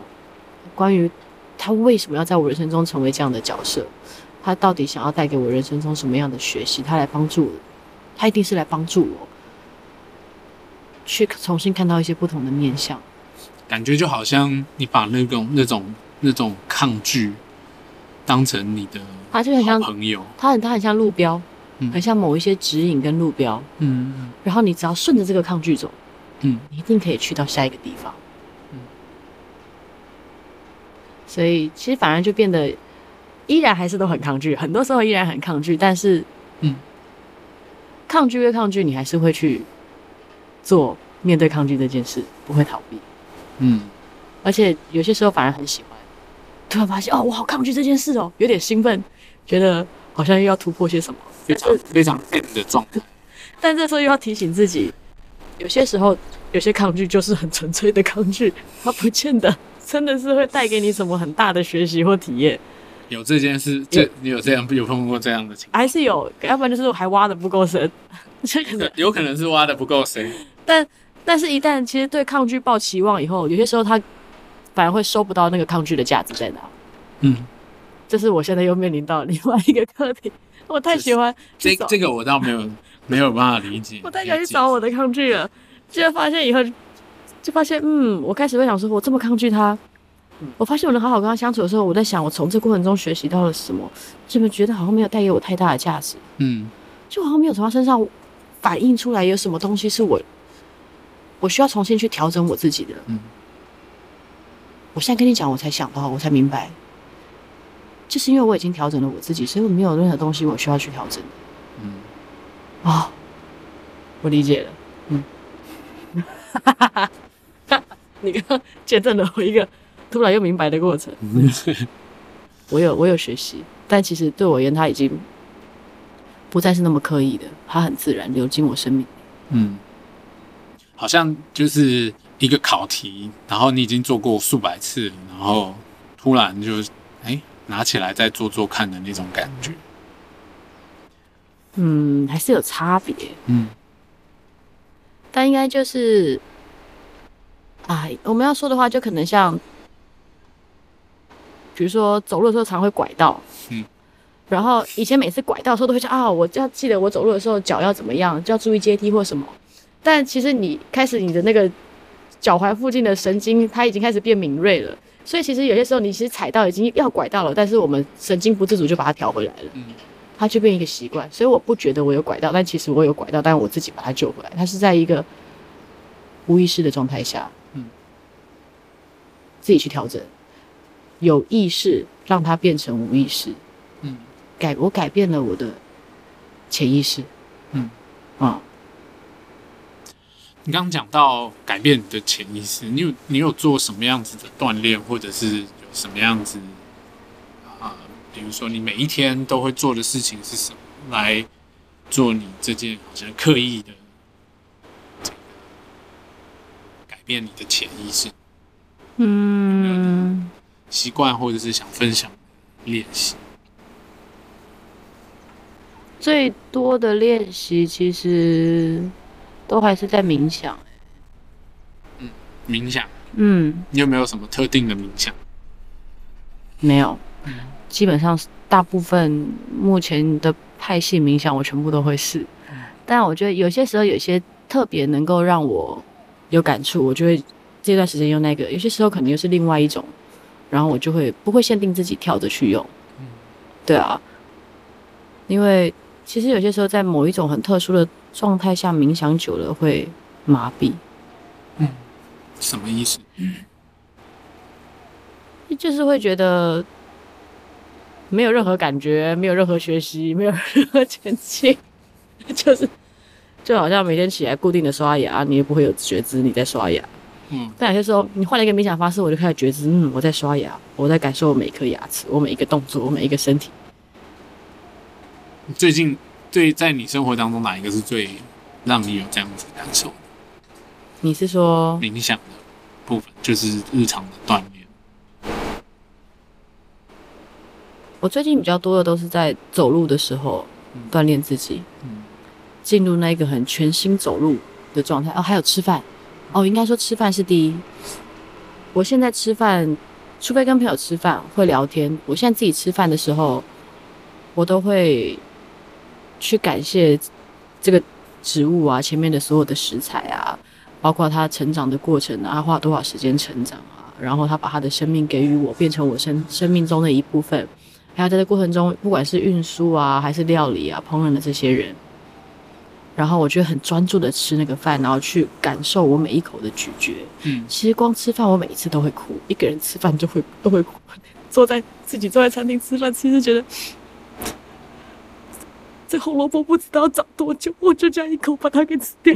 关于他为什么要在我人生中成为这样的角色。他到底想要带给我人生中什么样的学习？他来帮助我，他一定是来帮助我，去重新看到一些不同的面相。感觉就好像你把那种那种那种抗拒当成你的，他就很像朋友，他很他很像路标，嗯，很像某一些指引跟路标，嗯，嗯，然后你只要顺着这个抗拒走，嗯，你一定可以去到下一个地方，嗯，所以其实反而就变得。依然还是都很抗拒，很多时候依然很抗拒，但是，嗯，抗拒归抗拒，你还是会去做面对抗拒这件事，不会逃避，嗯，而且有些时候反而很喜欢，突然发现哦，我好抗拒这件事哦，有点兴奋，觉得好像又要突破些什么，非常非常 M 的状态，但这时候又要提醒自己，有些时候有些抗拒就是很纯粹的抗拒，它不见得真的是会带给你什么很大的学习或体验。有这件事，这你有这样有碰过这样的情况？还是有，要不然就是我还挖的不够深，这可能有可能是挖的不够深。但但是，一旦其实对抗拒抱期望以后，有些时候他反而会收不到那个抗拒的价值在哪。嗯，这是我现在又面临到另外一个课题。我太喜欢这这个，我倒没有没有办法理解。我太想去找我的抗拒了，结果发现以后就发现，嗯，我开始会想说，我这么抗拒他。我发现我能好好跟他相处的时候，我在想，我从这过程中学习到了什么？怎么觉得好像没有带给我太大的价值？嗯，就好像没有从他身上反映出来有什么东西是我我需要重新去调整我自己的。嗯，我现在跟你讲，我才想到，我才明白，就是因为我已经调整了我自己，所以我没有任何东西我需要去调整。嗯，啊、哦，我理解了。嗯，哈哈哈哈，你刚刚见证了我一个。突然又明白的过程，我有我有学习，但其实对我而言，他已经不再是那么刻意的，它很自然流进我生命。嗯，好像就是一个考题，然后你已经做过数百次，然后突然就哎、欸、拿起来再做做看的那种感觉。嗯，还是有差别。嗯，但应该就是，哎，我们要说的话，就可能像。比如说走路的时候常会拐到，嗯，然后以前每次拐到的时候都会想啊，我就要记得我走路的时候脚要怎么样，就要注意阶梯或什么。但其实你开始你的那个脚踝附近的神经，它已经开始变敏锐了，所以其实有些时候你其实踩到已经要拐到了，但是我们神经不自主就把它调回来了，嗯，它就变一个习惯。所以我不觉得我有拐到，但其实我有拐到，但我自己把它救回来。它是在一个无意识的状态下，嗯，自己去调整。有意识让它变成无意识，嗯，改我改变了我的潜意识，嗯，嗯。你刚刚讲到改变你的潜意识，你有你有做什么样子的锻炼，或者是有什么样子啊、比如说你每一天都会做的事情是什么，来做你这件好像刻意的这个改变你的潜意识？嗯，习惯或者是想分享练习。最多的练习其实。都还是在冥想，嗯，冥想，嗯，你有没有什么特定的冥想？没有，基本上大部分目前的派系冥想我全部都会试，但我觉得有些时候有些特别能够让我有感触，我就会这段时间用那个；有些时候可能又是另外一种，然后我就会不会限定自己跳着去用，对啊，因为其实有些时候在某一种很特殊的。状态下冥想久了会麻痹，嗯，什么意思？嗯，就是会觉得没有任何感觉，没有任何学习，没有任何前进，就是就好像每天起来固定的刷牙，你也不会有觉知你在刷牙。嗯，但有些时候你换了一个冥想方式，我就开始觉知，嗯，我在刷牙，我在感受我每一颗牙齿，我每一个动作，我每一个身体。最近。对，在你生活当中哪一个是最让你有这样子的感受？你是说冥想的部分，就是日常的锻炼。我最近比较多的都是在走路的时候锻炼自己，嗯，进入那个很全心走路的状态。哦，还有吃饭，哦，应该说吃饭是第一。我现在吃饭，除非跟朋友吃饭会聊天，我现在自己吃饭的时候，我都会。去感谢这个植物啊，前面的所有的食材啊，包括它成长的过程啊，它花多少时间成长啊，然后它把它的生命给予我，变成我生生命中的一部分。还有在这过程中，不管是运输啊，还是料理啊，烹饪的这些人，然后我觉得很专注的吃那个饭，然后去感受我每一口的咀嚼。嗯，其实光吃饭，我每一次都会哭，一个人吃饭就会都会哭。坐在自己坐在餐厅吃饭，其实觉得。这红萝卜不知道长多久，我就这样一口把它给吃掉。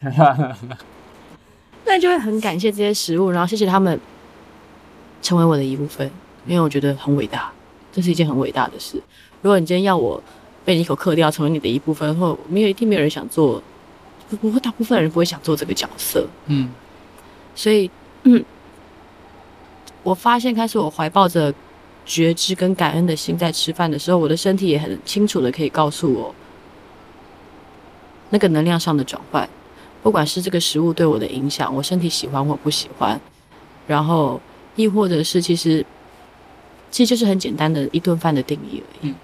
那就会很感谢这些食物，然后谢谢他们成为我的一部分，因为我觉得很伟大，这是一件很伟大的事。如果你今天要我被你一口嗑掉，成为你的一部分，或没有一定没有人想做，不过大部分人不会想做这个角色。嗯，所以嗯，我发现开始我怀抱着。觉知跟感恩的心，在吃饭的时候，我的身体也很清楚的可以告诉我，那个能量上的转换，不管是这个食物对我的影响，我身体喜欢或不喜欢，然后亦或者是其实，其实就是很简单的一顿饭的定义而已，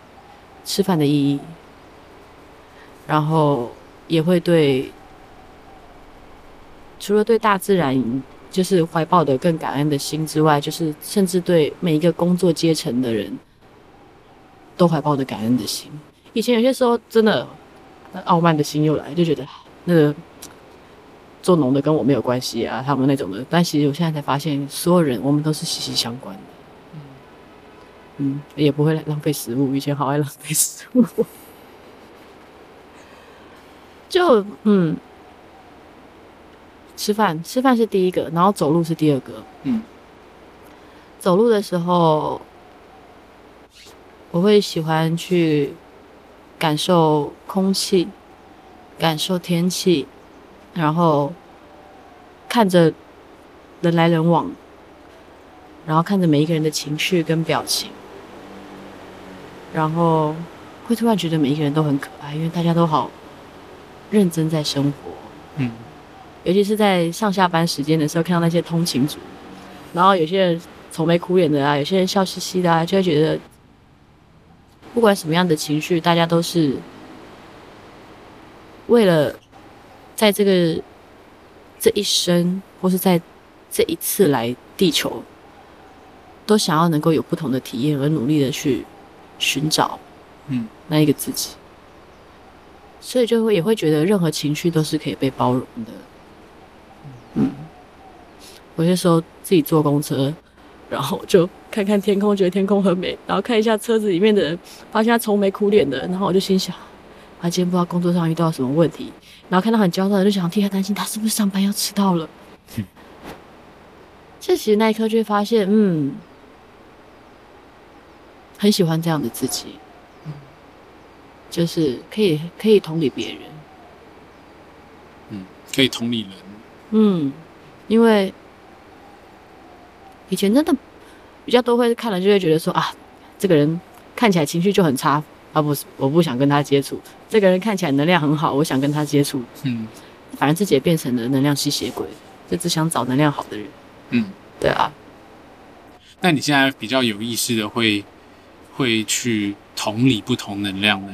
吃饭的意义，然后也会对，除了对大自然。就是怀抱的更感恩的心之外，就是甚至对每一个工作阶层的人都怀抱的感恩的心。以前有些时候真的，傲慢的心又来，就觉得那个做农的跟我没有关系啊，他们那种的。但其实我现在才发现，所有人我们都是息息相关的。嗯，嗯，也不会浪费食物。以前好爱浪费食物，就嗯。吃饭，吃饭是第一个，然后走路是第二个。嗯，走路的时候，我会喜欢去感受空气，感受天气，然后看着人来人往，然后看着每一个人的情绪跟表情，然后会突然觉得每一个人都很可爱，因为大家都好认真在生活。嗯。尤其是在上下班时间的时候，看到那些通勤族，然后有些人愁眉苦脸的啊，有些人笑嘻嘻的啊，就会觉得，不管什么样的情绪，大家都是为了在这个这一生，或是在这一次来地球，都想要能够有不同的体验，而努力的去寻找，嗯，那一个自己，所以就会也会觉得任何情绪都是可以被包容的。嗯，有些时候自己坐公车，然后就看看天空，觉得天空很美，然后看一下车子里面的人，发现他愁眉苦脸的，然后我就心想，他今天不知道工作上遇到什么问题，然后看到很焦躁，就想替他担心，他是不是上班要迟到了？嗯，这其实那一刻就会发现，嗯，很喜欢这样的自己，嗯。就是可以可以同理别人，嗯，可以同理人，嗯，因为以前真的比较多会看了就会觉得说啊，这个人看起来情绪就很差。啊不是，我不想跟他接触。这个人看起来能量很好，我想跟他接触。嗯，反正自己也变成了能量吸血鬼，就只想找能量好的人。嗯，对啊。那你现在比较有意识的会会去同理不同能量的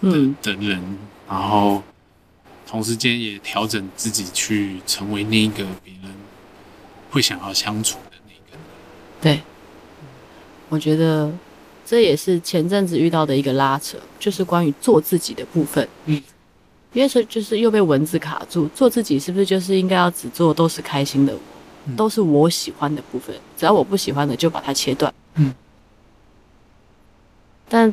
嗯的人，然后同时间也调整自己去成为那个别人会想要相处的那个人。对，我觉得。这也是前阵子遇到的一个拉扯，就是关于做自己的部分。嗯，因为说就是又被文字卡住，做自己是不是就是应该要只做都是开心的我，嗯、都是我喜欢的部分，只要我不喜欢的就把它切断。嗯，但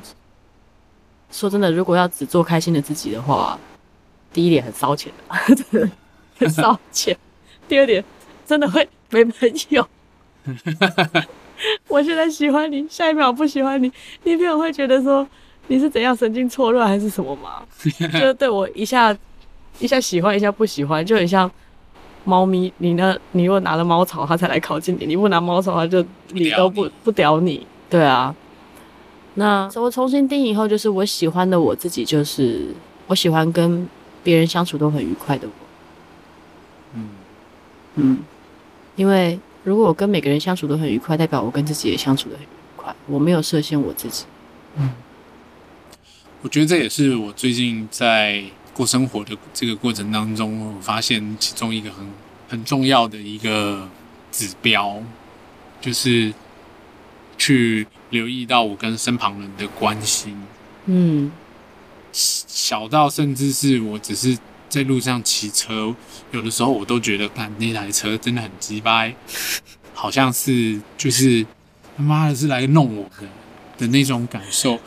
说真的，如果要只做开心的自己的话，第一点很烧钱的，真的很烧钱。第二点，真的会没朋友。我现在喜欢你，下一秒不喜欢你，你朋友会觉得说你是怎样神经错乱还是什么吗？就对我一下一下喜欢一下不喜欢，就很像猫咪。你呢？你如果拿了猫草，它才来靠近你；你不拿猫草，它就理都不不屌你。对啊。那我重新定义以后，就是我喜欢的我自己，就是我喜欢跟别人相处都很愉快的我。嗯嗯，因为。如果我跟每个人相处都很愉快，代表我跟自己也相处的很愉快。我没有设限我自己。嗯，我觉得这也是我最近在过生活的这个过程当中，我发现其中一个很很重要的一个指标，就是去留意到我跟身旁人的关系。嗯，小到甚至是我只是。在路上骑车，有的时候我都觉得，看那台车真的很鸡掰，好像是就是他妈的是来弄我的的那种感受。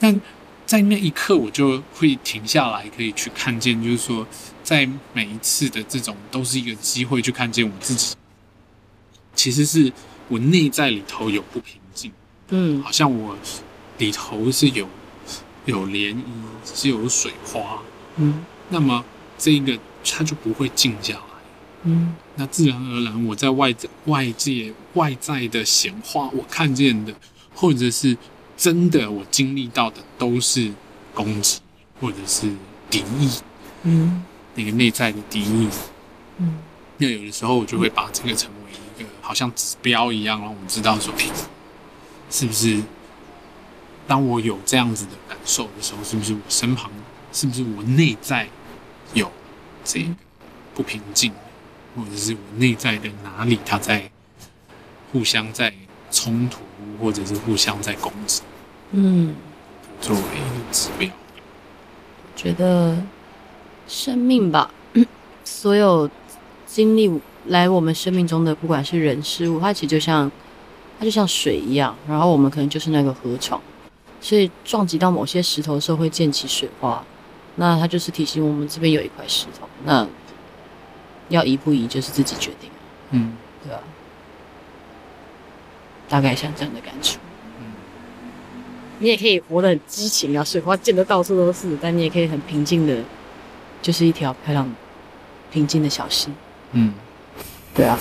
但在那一刻，我就会停下来，可以去看见，就是说，在每一次的这种都是一个机会，去看见我自己，其实是我内在里头有不平静，嗯，好像我里头是有有涟漪，是有水花，嗯，那么。这一个它就不会静下来，嗯，那自然而然，我在外在外界外在的显化，我看见的，或者是真的我经历到的，都是攻击或者是敌意，嗯，那个内在的敌意，嗯，那有的时候我就会把这个成为一个好像指标一样，让我们知道说，是不是当我有这样子的感受的时候，是不是我身旁，是不是我内在？有这个不平静，或者是我内在的哪里，它在互相在冲突，或者是互相在攻击。嗯，作为一个指标，觉得生命吧，所有经历来我们生命中的，不管是人事物，它其实就像它就像水一样，然后我们可能就是那个河床，所以撞击到某些石头的时候会溅起水花。那它就是提醒我们这边有一块石头，那要移不移就是自己决定。嗯，对啊？大概像这样的感触。嗯，你也可以活得很激情啊，水花溅得到处都是，但你也可以很平静的，就是一条漂亮、平静的小溪。嗯，对啊。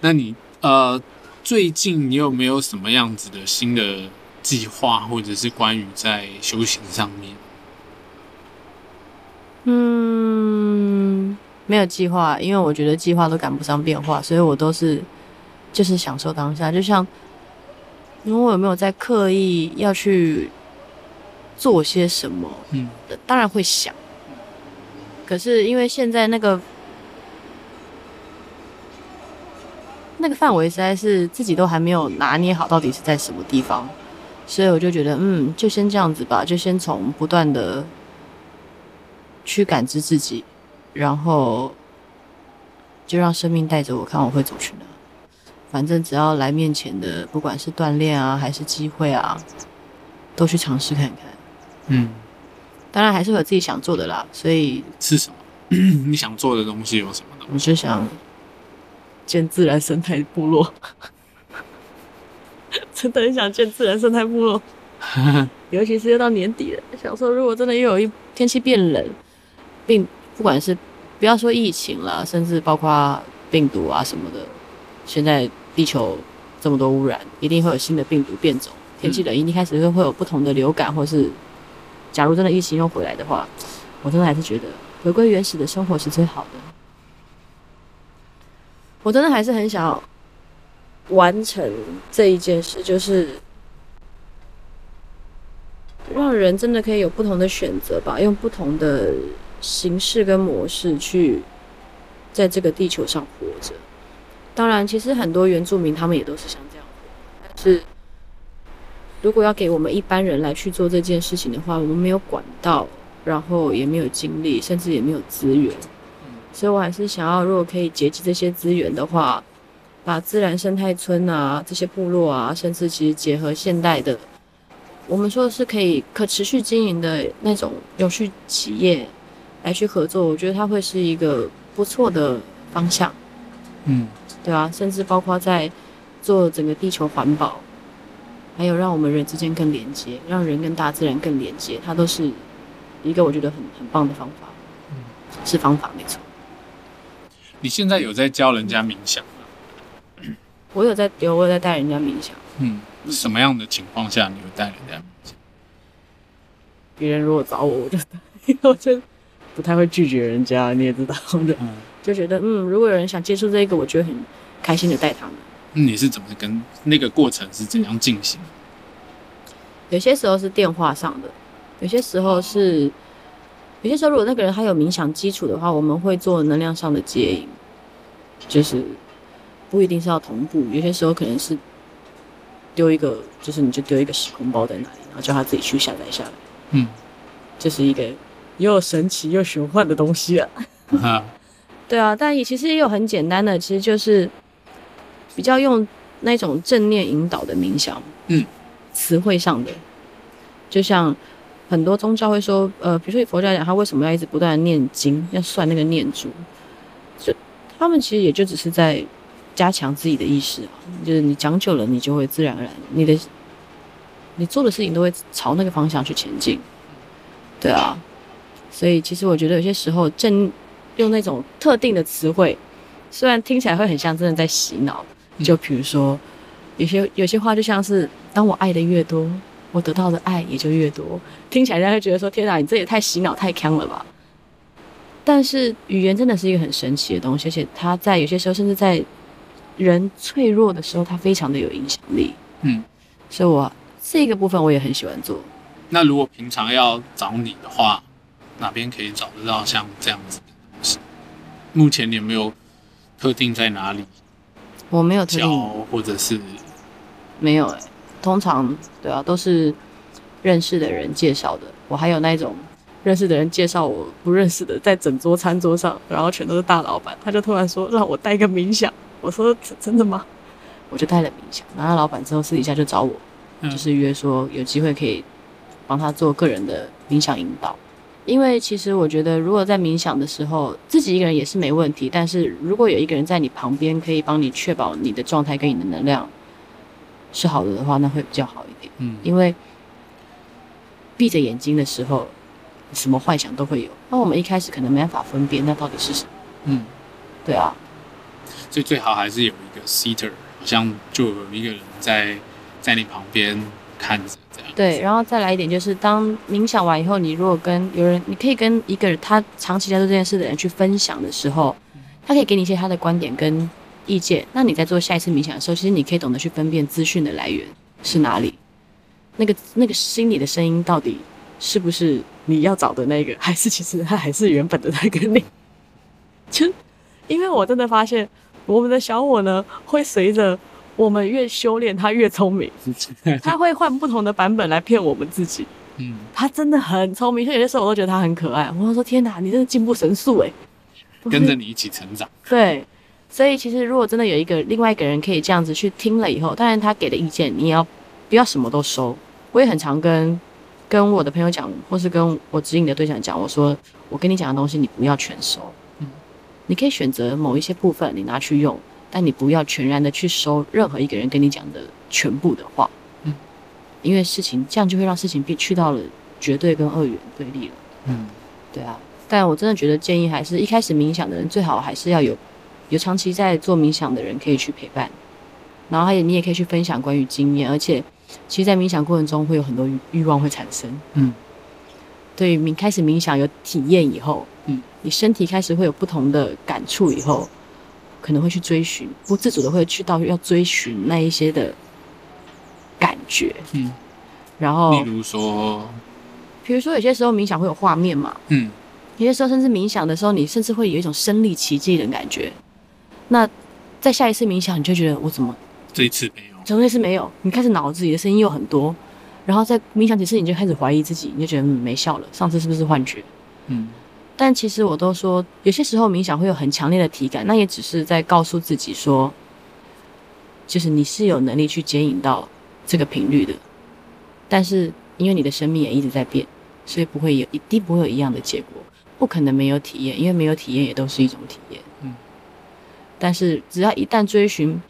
那你呃，最近你有没有什么样子的新的？计划，或者是关于在修行上面，嗯，没有计划，因为我觉得计划都赶不上变化，所以我都是就是享受当下。就像，因为我有没有在刻意要去做些什么？嗯，当然会想，可是因为现在那个那个范围实在是自己都还没有拿捏好，到底是在什么地方。所以我就觉得，嗯，就先这样子吧，就先从不断的去感知自己，然后就让生命带着我，看我会走去哪。反正只要来面前的，不管是锻炼啊，还是机会啊，都去尝试看看。嗯，当然还是有自己想做的啦。所以是什么？你想做的东西有什么呢？我就想建自然生态部落，真的很想建自然生态部落。尤其是又到年底了，想说如果真的又有一天气变冷，并不管是不要说疫情了，甚至包括病毒啊什么的，现在地球这么多污染，一定会有新的病毒变种。天气冷，一定开始会会有不同的流感，或是假如真的疫情又回来的话，我真的还是觉得。回归原始的生活是最好的。我真的还是很想完成这一件事，就是让人真的可以有不同的选择吧，用不同的形式跟模式去在这个地球上活着。当然，其实很多原住民他们也都是像这样活，但是如果要给我们一般人来去做这件事情的话，我们没有管道。然后也没有精力，甚至也没有资源，所以我还是想要，如果可以结集这些资源的话，把自然生态村啊、这些部落啊，甚至其实结合现代的，我们说的是可以可持续经营的那种有序企业来去合作，我觉得它会是一个不错的方向。嗯，对啊，甚至包括在做整个地球环保，还有让我们人之间更连接，让人跟大自然更连接，它都是。一个我觉得很很棒的方法，嗯，是方法没错。你现在有在教人家冥想吗？我有在，有我有在带人家冥想。嗯，什么样的情况下你会带人家冥想？别人如果找我，我就 我就不太会拒绝人家，你也知道的。嗯，就觉得嗯，如果有人想接触这个，我觉得很开心的带他们。嗯，你是怎么跟那个过程是怎样进行？有些时候是电话上的。有些时候是，有些时候如果那个人他有冥想基础的话，我们会做能量上的接引，就是不一定是要同步，有些时候可能是丢一个，就是你就丢一个时空包在那里，然后叫他自己去下载下来，嗯，这是一个又神奇又玄幻的东西啊，啊。对啊，但也其实也有很简单的，其实就是比较用那种正念引导的冥想，嗯，词汇上的，就像。很多宗教会说，呃，比如说以佛教讲，他为什么要一直不断的念经，要算那个念珠？就他们其实也就只是在加强自己的意识啊，就是你讲久了，你就会自然而然，你的你做的事情都会朝那个方向去前进。对啊，所以其实我觉得有些时候正用那种特定的词汇，虽然听起来会很像真的在洗脑，就比如说有些有些话就像是当我爱的越多。我得到的爱也就越多，听起来人家会觉得说：“天哪，你这也太洗脑、太坑了吧？”但是语言真的是一个很神奇的东西，而且它在有些时候，甚至在人脆弱的时候，它非常的有影响力。嗯，所以我这个部分我也很喜欢做。那如果平常要找你的话，哪边可以找得到像这样子的东西？目前你有没有特定在哪里？我没有特定，或者是没有哎、欸。通常对啊，都是认识的人介绍的。我还有那种认识的人介绍我不认识的，在整桌餐桌上，然后全都是大老板，他就突然说让我带个冥想。我说真的吗？我就带了冥想。然后老板之后私底下就找我，就是约说有机会可以帮他做个人的冥想引导。因为其实我觉得，如果在冥想的时候自己一个人也是没问题，但是如果有一个人在你旁边，可以帮你确保你的状态跟你的能量。是好的的话，那会比较好一点。嗯，因为闭着眼睛的时候，什么幻想都会有。那我们一开始可能没办法分辨，那到底是什么？嗯，对啊。所以最好还是有一个 seater，好像就有一个人在在你旁边看着这样。对，然后再来一点就是，当冥想完以后，你如果跟有人，你可以跟一个人他长期在做这件事的人去分享的时候，他可以给你一些他的观点跟。意见，那你在做下一次冥想的时候，其实你可以懂得去分辨资讯的来源是哪里，那个那个心里的声音到底是不是你要找的那个，还是其实它还是原本的那个你？就因为我真的发现，我们的小我呢，会随着我们越修炼，它越聪明，它会换不同的版本来骗我们自己。嗯，它真的很聪明，所以有些时候我都觉得它很可爱。我说天哪，你真的进步神速哎，跟着你一起成长。对。所以其实，如果真的有一个另外一个人可以这样子去听了以后，当然他给的意见你也要不要什么都收，我也很常跟跟我的朋友讲，或是跟我指引的对象讲，我说我跟你讲的东西，你不要全收，嗯，你可以选择某一些部分你拿去用，但你不要全然的去收任何一个人跟你讲的全部的话，嗯，因为事情这样就会让事情变去到了绝对跟二元对立了，嗯，对啊，但我真的觉得建议还是一开始冥想的人最好还是要有有长期在做冥想的人可以去陪伴，然后还有你也可以去分享关于经验，而且。其实，在冥想过程中会有很多欲欲望会产生。嗯，对，冥开始冥想有体验以后，嗯，你身体开始会有不同的感触以后，可能会去追寻，不自主的会去到要追寻那一些的感觉。嗯，然后，例如说，比如说有些时候冥想会有画面嘛，嗯，有些时候甚至冥想的时候，你甚至会有一种身临其境的感觉。那在下一次冥想，你就觉得我怎么这一次没有？从那次没有，你开始脑子里的声音又很多，然后在冥想几次，你就开始怀疑自己，你就觉得、嗯、没效了。上次是不是幻觉？嗯，但其实我都说，有些时候冥想会有很强烈的体感，那也只是在告诉自己说，就是你是有能力去接引到这个频率的。但是因为你的生命也一直在变，所以不会有一定不会有一样的结果，不可能没有体验，因为没有体验也都是一种体验。嗯，但是只要一旦追寻。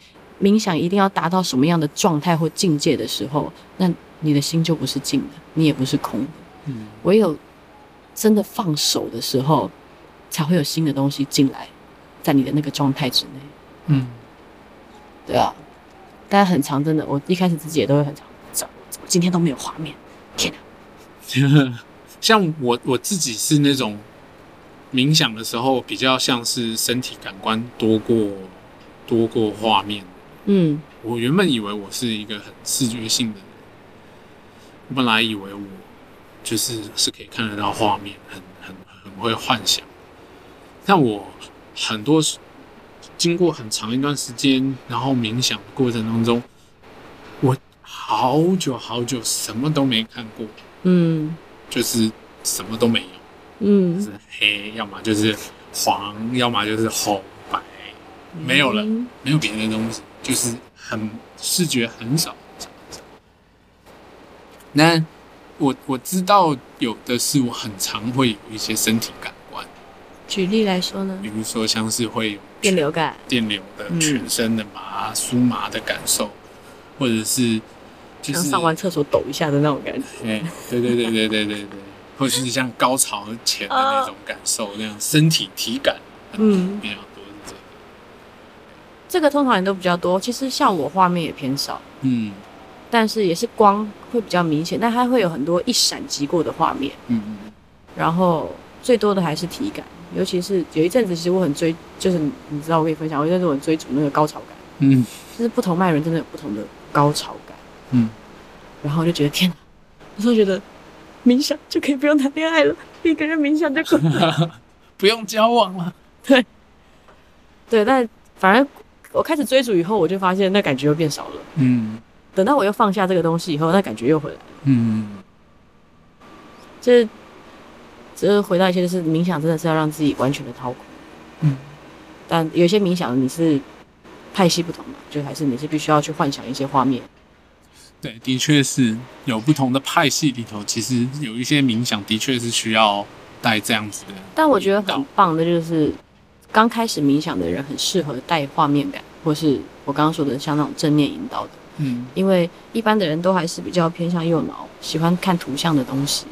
冥想一定要达到什么样的状态或境界的时候，那你的心就不是静的，你也不是空的。嗯，唯有真的放手的时候，才会有新的东西进来，在你的那个状态之内。嗯，对啊，但很长，真的，我一开始自己也都会很长，怎么今天都没有画面？天哪！像我我自己是那种冥想的时候，比较像是身体感官多过多过画面。嗯，我原本以为我是一个很视觉性的人，我本来以为我就是是可以看得到画面，很很很会幻想。但我很多经过很长一段时间，然后冥想的过程当中，我好久好久什么都没看过，嗯，就是什么都没有，嗯，是黑，要么就是黄，要么就是红白，没有了，没有别的东西，就是很视觉很少。那我我知道有的是我很常会有一些身体感官，举例来说呢，比如说像是会有电流感，电流的全身的麻酥麻的感受，或者是就是上完厕所抖一下的那种感觉，对对对对对对对。或者是像高潮前的那种感受，那样身体体感，嗯，比较多。这个通常人都比较多，其实像我画面也偏少，嗯，但是也是光会比较明显，但它会有很多一闪即过的画面，嗯嗯，然后最多的还是体感，尤其是有一阵子，其实我很追，就是你知道我跟你分享，我一阵子我很追逐那个高潮感，嗯，就是不同脉轮真的有不同的高潮感，嗯，然后我就觉得天哪，我说觉得冥想就可以不用谈恋爱了，一个人冥想就可以，不用交往了，对，对，但反而。我开始追逐以后，我就发现那感觉又变少了。嗯，等到我又放下这个东西以后，那感觉又回来了。嗯，就是，就是回到一些，就是冥想真的是要让自己完全的掏空。嗯，但有些冥想你是派系不同嘛，就还是你是必须要去幻想一些画面。对，的确是有不同的派系里头，其实有一些冥想的确是需要带这样子的。但我觉得很棒的就是。刚开始冥想的人很适合带画面感，或是我刚刚说的像那种正念引导的，嗯，因为一般的人都还是比较偏向右脑，喜欢看图像的东西，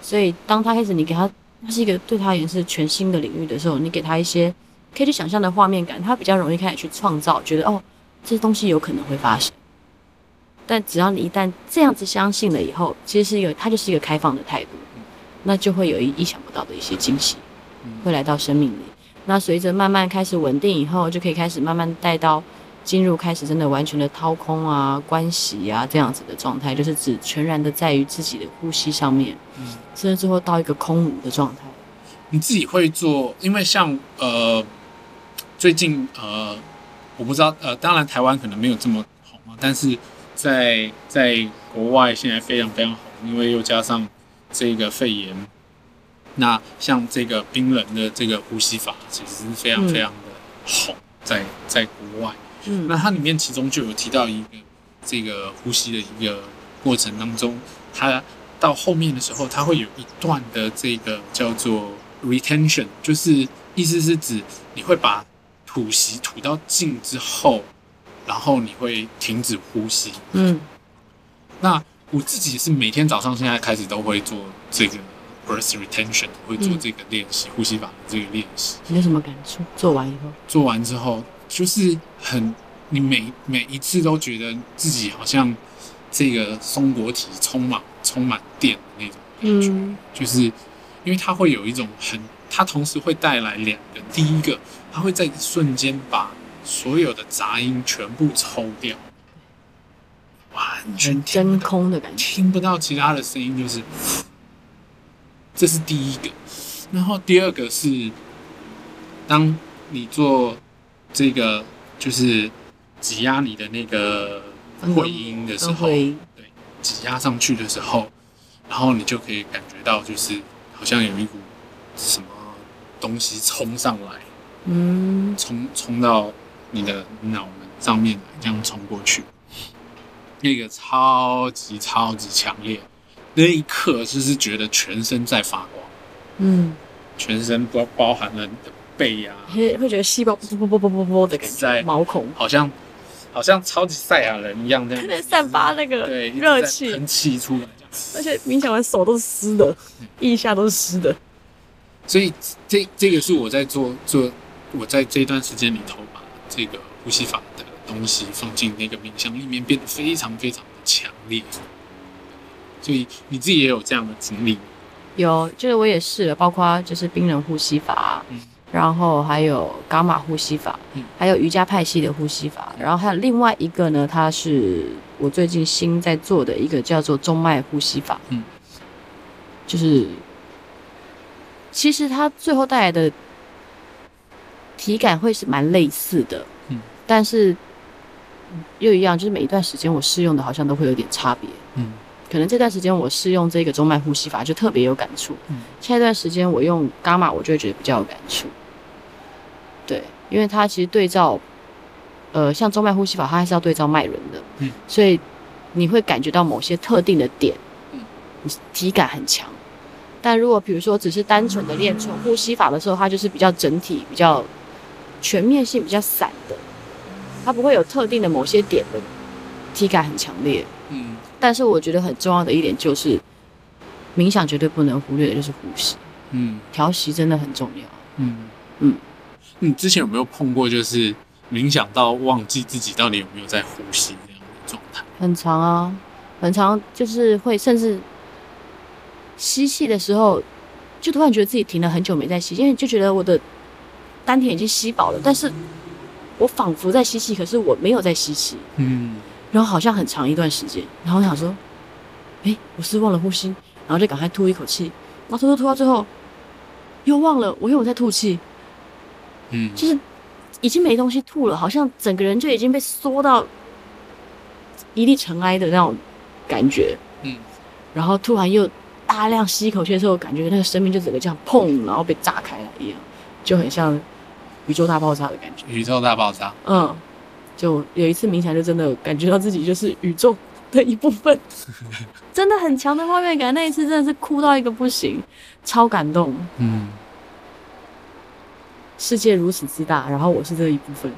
所以当他开始你给他，他是一个对他而言是全新的领域的时候，你给他一些可以去想象的画面感，他比较容易开始去创造，觉得哦，这些东西有可能会发生。但只要你一旦这样子相信了以后，其实是一个他就是一个开放的态度，那就会有一意想不到的一些惊喜会来到生命里。那随着慢慢开始稳定以后，就可以开始慢慢带到进入开始真的完全的掏空啊、关系啊这样子的状态，就是指全然的在于自己的呼吸上面，嗯，甚至最后到一个空无的状态。你自己会做？因为像呃，最近呃，我不知道呃，当然台湾可能没有这么红啊，但是在在国外现在非常非常红，因为又加上这个肺炎。那像这个冰冷的这个呼吸法，其实是非常非常的红，在在国外。嗯，那它里面其中就有提到一个这个呼吸的一个过程当中，它到后面的时候，它会有一段的这个叫做 retention，就是意思是指你会把吐息吐到尽之后，然后你会停止呼吸。嗯，那我自己是每天早上现在开始都会做这个 breath retention，会做这个练习，嗯、呼吸法的这个练习。你有什么感触？做完以后？做完之后，就是很，你每每一次都觉得自己好像这个松果体充满充满电的那种感觉，嗯、就是因为它会有一种很，它同时会带来两个，第一个，它会在瞬间把所有的杂音全部抽掉，完全真空的感觉，听不到其他的声音，就是，这是第一个。然后第二个是，当你做这个就是挤压你的那个回音的时候，对，挤压上去的时候，然后你就可以感觉到，就是好像有一股什么东西冲上来，嗯，冲冲到。你的脑门上面这样冲过去，那个超级超级强烈，那一刻就是觉得全身在发光，嗯，全身包包含了你的背呀、啊，会会觉得细胞啵啵啵啵啵啵的感觉，在毛孔。好像好像超级赛亚人一样这样，在 散发那个热气。喷气出来，而且冥想完手都是湿的，腋下都是湿的，所以这这个是我在做做我在这段时间里头。这个呼吸法的东西放进那个冥想里面，变得非常非常的强烈。所以你自己也有这样的经历？有，就是我也试了，包括就是冰人呼吸法，嗯，然后还有伽马呼吸法，嗯，还有瑜伽派系的呼吸法，然后还有另外一个呢，它是我最近新在做的一个叫做中脉呼吸法，嗯，就是其实它最后带来的。体感会是蛮类似的，嗯，但是又一样，就是每一段时间我试用的好像都会有点差别，嗯，可能这段时间我试用这个中脉呼吸法就特别有感触，嗯，下一段时间我用伽马，我就会觉得比较有感触，对，因为它其实对照，呃，像中脉呼吸法，它还是要对照脉轮的，嗯，所以你会感觉到某些特定的点，嗯，体感很强，但如果比如说只是单纯的练纯呼吸法的时候，它就是比较整体，比较。全面性比较散的，它不会有特定的某些点的体感很强烈。嗯，但是我觉得很重要的一点就是，冥想绝对不能忽略的就是呼吸。嗯，调息真的很重要。嗯嗯，你之前有没有碰过就是冥想到忘记自己到底有没有在呼吸这样的状态？很长啊，很长，就是会甚至吸气的时候，就突然觉得自己停了很久没在吸，因为就觉得我的。丹田已经吸饱了，但是我仿佛在吸气，可是我没有在吸气。嗯，然后好像很长一段时间，然后我想说，哎，我是忘了呼吸，然后就赶快吐一口气，然后吐吐吐到最后又忘了，我又在吐气。嗯，就是已经没东西吐了，好像整个人就已经被缩到一粒尘埃的那种感觉。嗯，然后突然又大量吸一口气的时候，感觉那个生命就整个这样砰，然后被炸开来一样，就很像。宇宙大爆炸的感觉。宇宙大爆炸。嗯，就有一次冥想，就真的感觉到自己就是宇宙的一部分，真的很强的画面感。那一次真的是哭到一个不行，超感动。嗯，世界如此之大，然后我是这一部分，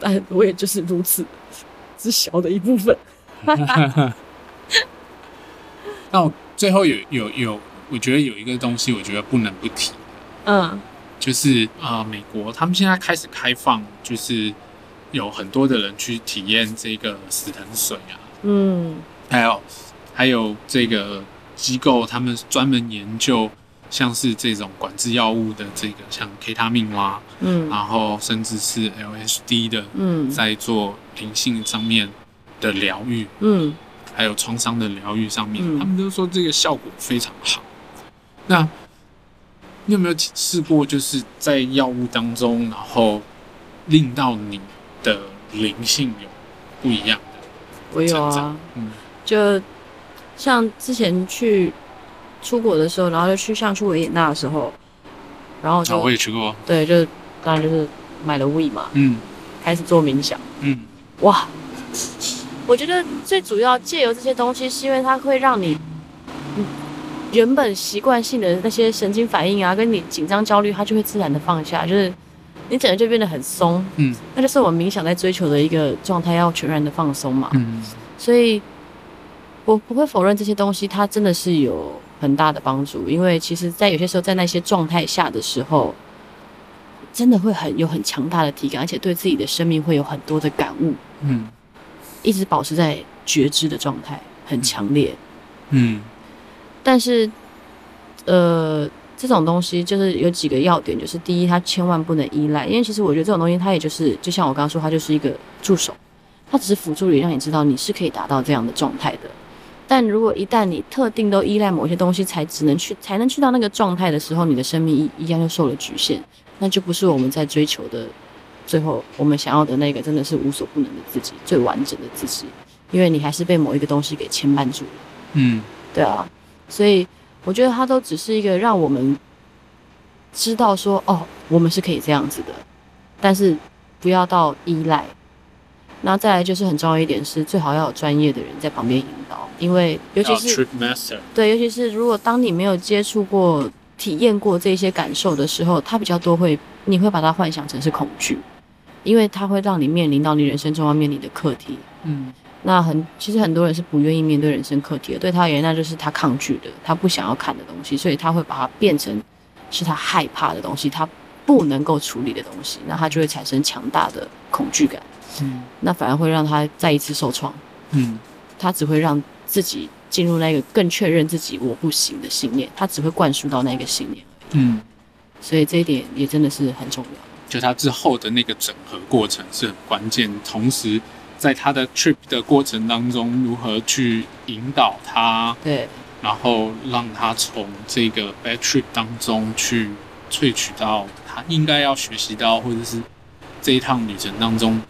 但我也就是如此之小的一部分。那我最后有有有，我觉得有一个东西，我觉得不能不提。嗯。就是啊、呃，美国他们现在开始开放，就是有很多的人去体验这个死藤水啊，嗯，还有还有这个机构，他们专门研究像是这种管制药物的这个，像 K 他命啦，嗯，然后甚至是 LSD 的，嗯，在做灵性上面的疗愈，嗯，还有创伤的疗愈上面，嗯、他们都说这个效果非常好。那你有没有试过，就是在药物当中，然后令到你的灵性有不一样的？我有啊，嗯，就像之前去出国的时候，然后就去像去维也纳的时候，然后就、哦、我也去过，对，就当然就是买了 Weed 嘛，嗯，开始做冥想，嗯，哇，我觉得最主要借由这些东西，是因为它会让你，原本习惯性的那些神经反应啊，跟你紧张焦虑，它就会自然的放下，就是你整个就变得很松。嗯，那就是我们冥想在追求的一个状态，要全然的放松嘛。嗯，所以我不会否认这些东西，它真的是有很大的帮助，因为其实，在有些时候，在那些状态下的时候，真的会很有很强大的体感，而且对自己的生命会有很多的感悟。嗯。一直保持在觉知的状态，很强烈。嗯，但是，呃，这种东西就是有几个要点，就是第一，它千万不能依赖，因为其实我觉得这种东西，它也就是，就像我刚刚说，它就是一个助手，它只是辅助你，让你知道你是可以达到这样的状态的。但如果一旦你特定都依赖某些东西，才只能去，才能去到那个状态的时候，你的生命一一样就受了局限，那就不是我们在追求的。最后，我们想要的那个真的是无所不能的自己，最完整的自己，因为你还是被某一个东西给牵绊住了。嗯，对啊，所以我觉得它都只是一个让我们知道说，哦，我们是可以这样子的，但是不要到依赖。那再来就是很重要一点是，最好要有专业的人在旁边引导，因为尤其是对，尤其是如果当你没有接触过、体验过这些感受的时候，它比较多会，你会把它幻想成是恐惧。因为它会让你面临到你人生中要面临的课题，嗯，那很其实很多人是不愿意面对人生课题的，对他而言那就是他抗拒的，他不想要看的东西，所以他会把它变成是他害怕的东西，他不能够处理的东西，那他就会产生强大的恐惧感，嗯，那反而会让他再一次受创，嗯，他只会让自己进入那个更确认自己我不行的信念，他只会灌输到那个信念，嗯，所以这一点也真的是很重要。就他之后的那个整合过程是很关键，同时在他的 trip 的过程当中，如何去引导他，对，然后让他从这个 bad trip 当中去萃取到他应该要学习到，或者是这一趟旅程当中，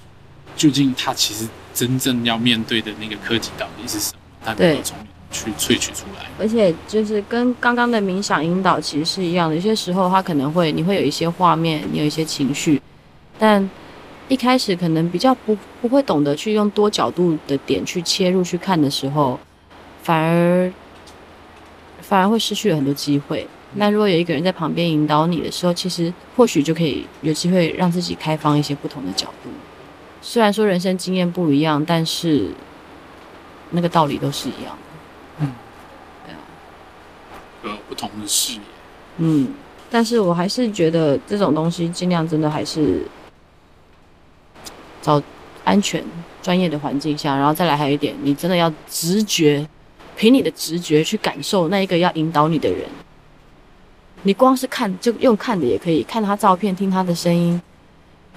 究竟他其实真正要面对的那个课题到底是什么？他能够从去萃取出来，而且就是跟刚刚的冥想引导其实是一样的。有些时候他可能会，你会有一些画面，你有一些情绪，但一开始可能比较不不会懂得去用多角度的点去切入去看的时候，反而反而会失去了很多机会。那如果有一个人在旁边引导你的时候，其实或许就可以有机会让自己开放一些不同的角度。虽然说人生经验不一样，但是那个道理都是一样的。嗯，对啊，有不同的视野。嗯，但是我还是觉得这种东西尽量真的还是找安全、专业的环境下，然后再来还有一点，你真的要直觉，凭你的直觉去感受那一个要引导你的人。你光是看，就用看的也可以，看他照片，听他的声音。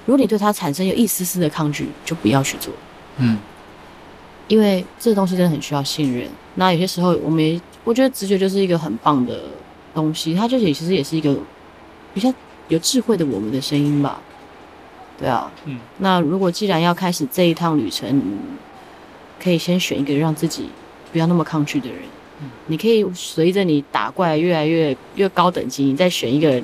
如果你对他产生有一丝丝的抗拒，就不要去做。嗯。因为这个东西真的很需要信任。那有些时候，我们也我觉得直觉就是一个很棒的东西，它就也其实也是一个比较有智慧的我们的声音吧。对啊，嗯。那如果既然要开始这一趟旅程，可以先选一个让自己不要那么抗拒的人。嗯。你可以随着你打怪越来越越高等级，你再选一个人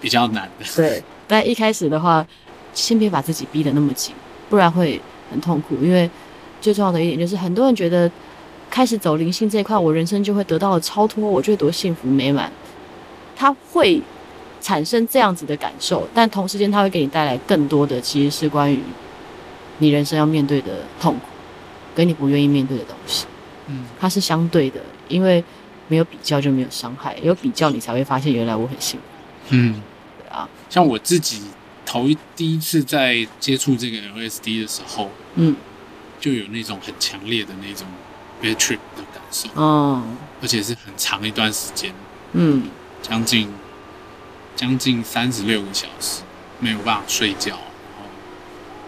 比较难的。对。但一开始的话，先别把自己逼得那么紧，不然会很痛苦，因为。最重要的一点就是，很多人觉得开始走灵性这一块，我人生就会得到了超脱，我就会多幸福美满。他会产生这样子的感受，但同时间它会给你带来更多的，其实是关于你人生要面对的痛苦，跟你不愿意面对的东西。嗯，它是相对的，因为没有比较就没有伤害，有比较你才会发现原来我很幸福。嗯，对啊，像我自己头一第一次在接触这个 LSD 的时候，嗯。就有那种很强烈的那种 bad trip 的感受，嗯，而且是很长一段时间，嗯，将近将近三十六个小时没有办法睡觉，然后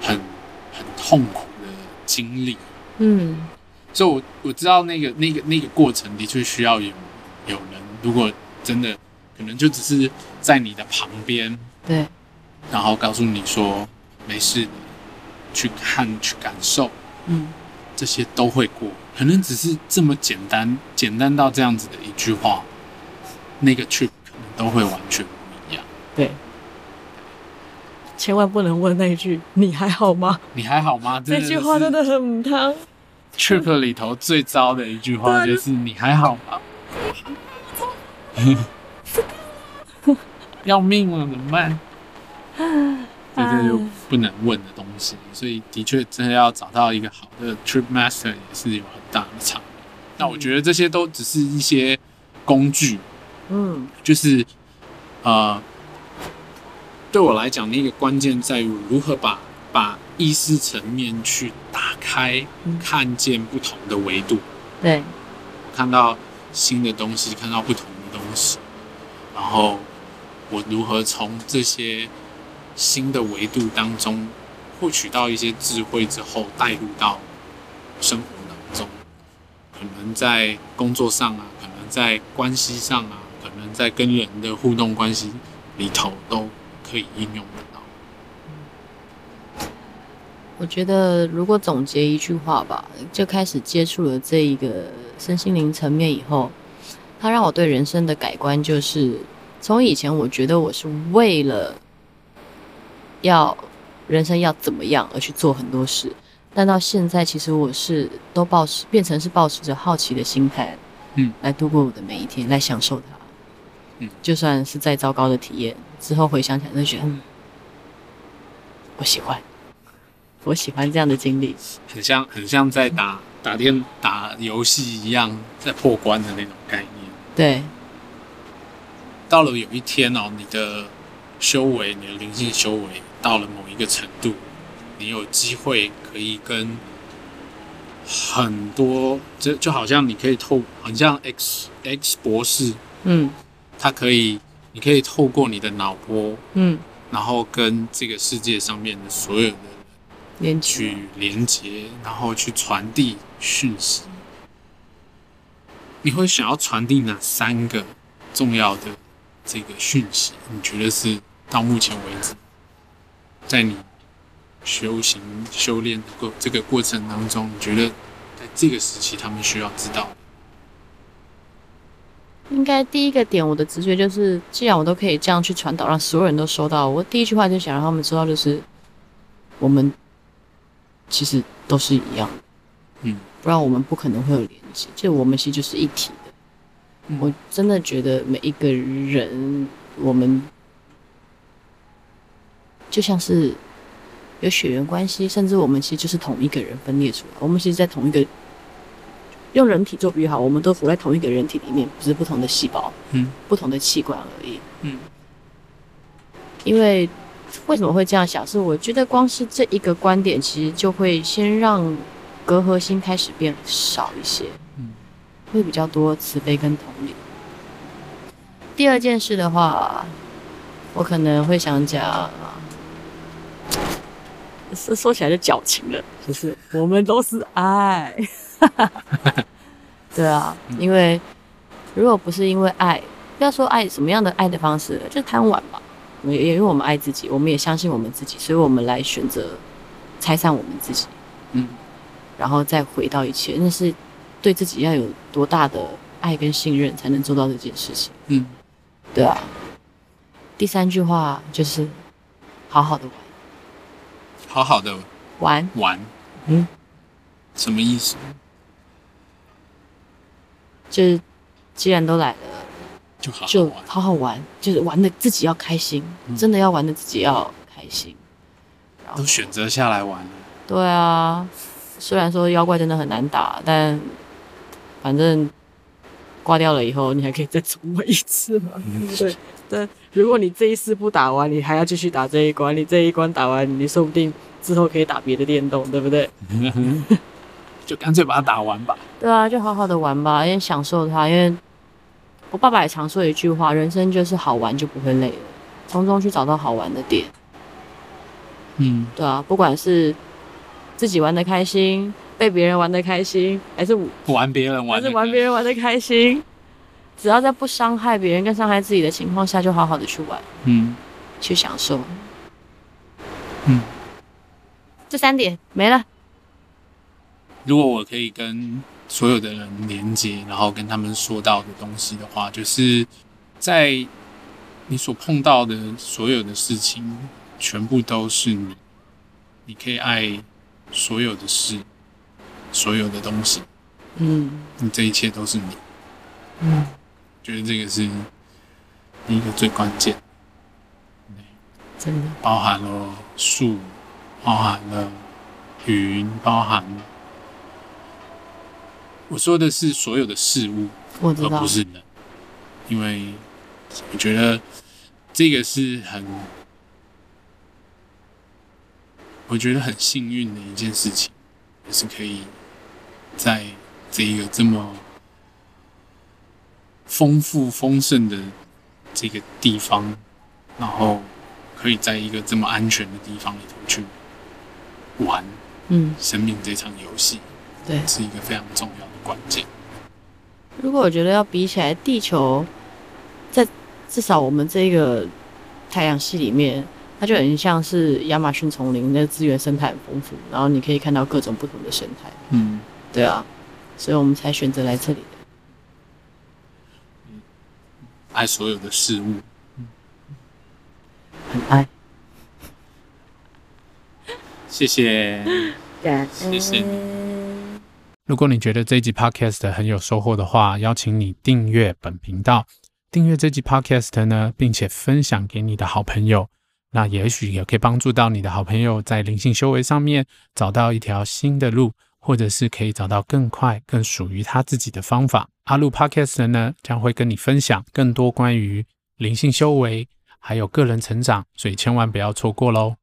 很很痛苦的经历，嗯，所以我我知道那个那个那个过程的确需要有有人，如果真的可能就只是在你的旁边，对，然后告诉你说没事的，去看去感受。嗯，这些都会过，可能只是这么简单，简单到这样子的一句话，那个 trip 可能都会完全。对，千万不能问那一句“你还好吗？”你还好吗？这句话真的很母汤。Trip 里头最糟的一句话就是“你还好吗？” 要命了，怎么办？这是就不能问的东西，所以的确真的要找到一个好的 Trip Master 也是有很大的差别。那我觉得这些都只是一些工具，嗯，就是呃，对我来讲，那个关键在于如何把把意识层面去打开，看见不同的维度，对，看到新的东西，看到不同的东西，然后我如何从这些。新的维度当中，获取到一些智慧之后，带入到生活当中，可能在工作上啊，可能在关系上啊，可能在跟人的互动关系里头，都可以应用得到。我觉得，如果总结一句话吧，就开始接触了这一个身心灵层面以后，它让我对人生的改观就是，从以前我觉得我是为了。要人生要怎么样而去做很多事，但到现在其实我是都抱持变成是抱持着好奇的心态，嗯，来度过我的每一天，来享受它，嗯，就算是再糟糕的体验，之后回想起来就觉得，嗯，我喜欢，我喜欢这样的经历，很像很像在打打电打游戏一样，在破关的那种概念，对，到了有一天哦，你的修为，你的灵性修为。到了某一个程度，你有机会可以跟很多，就就好像你可以透，很像 X X 博士，嗯，他可以，你可以透过你的脑波，嗯，然后跟这个世界上面的所有的人去连接，然后去传递讯息。你会想要传递哪三个重要的这个讯息？你觉得是到目前为止？在你修行修炼的过这个过程当中，你觉得在这个时期他们需要知道？应该第一个点，我的直觉就是，既然我都可以这样去传导，让所有人都收到，我第一句话就想让他们知道，就是我们其实都是一样的，嗯，不然我们不可能会有连接，就我们其实就是一体的。嗯，我真的觉得每一个人，我们。就像是有血缘关系，甚至我们其实就是同一个人分裂出来。我们其实，在同一个用人体做比喻好，我们都活在同一个人体里面，只是不同的细胞，嗯，不同的器官而已，嗯。因为为什么会这样想？是我觉得光是这一个观点，其实就会先让隔阂心开始变少一些，嗯，会比较多慈悲跟同理。第二件事的话，我可能会想讲。是说起来就矫情了，就是我们都是爱，对啊，因为如果不是因为爱，不要说爱什么样的爱的方式，就贪玩吧。也也因为我们爱自己，我们也相信我们自己，所以我们来选择拆散我们自己，嗯，然后再回到一切。那是对自己要有多大的爱跟信任，才能做到这件事情。嗯，对啊。第三句话就是好好的玩。好好的玩玩，嗯，什么意思？就是既然都来了，就好就好好玩，就是玩的自己要开心，嗯、真的要玩的自己要开心。都选择下来玩了。对啊，虽然说妖怪真的很难打，但反正挂掉了以后，你还可以再重玩一次嘛。嗯、对。但如果你这一次不打完，你还要继续打这一关。你这一关打完，你说不定之后可以打别的电动，对不对？就干脆把它打完吧。对啊，就好好的玩吧，因为享受它。因为我爸爸也常说一句话：人生就是好玩就不会累了，从中去找到好玩的点。嗯，对啊，不管是自己玩的开心，被别人玩的开心，还是玩别人玩，还是玩别人玩的开心。只要在不伤害别人跟伤害自己的情况下，就好好的去玩，嗯，去享受，嗯，这三点没了。如果我可以跟所有的人连接，然后跟他们说到的东西的话，就是在你所碰到的所有的事情，全部都是你，你可以爱所有的事，所有的东西，嗯，你这一切都是你，嗯，觉得这个是一个最关键，真的。包含了树，包含了云，包含，我说的是所有的事物，而不是人，因为我觉得这个是很。我觉得很幸运的一件事情，就是可以在这一个这么丰富丰盛的这个地方，然后可以在一个这么安全的地方里头去玩，嗯，生命这场游戏，对，是一个非常重要的关键。如果我觉得要比起来，地球在至少我们这个太阳系里面。它就很像是亚马逊丛林，那个资源生态很丰富，然后你可以看到各种不同的生态。嗯，对啊，所以我们才选择来这里的。爱所有的事物，很爱。谢谢，谢谢。如果你觉得这集 Podcast 很有收获的话，邀请你订阅本频道，订阅这集 Podcast 呢，并且分享给你的好朋友。那也许也可以帮助到你的好朋友在灵性修为上面找到一条新的路，或者是可以找到更快、更属于他自己的方法。阿路 Podcast 呢，将会跟你分享更多关于灵性修为还有个人成长，所以千万不要错过喽。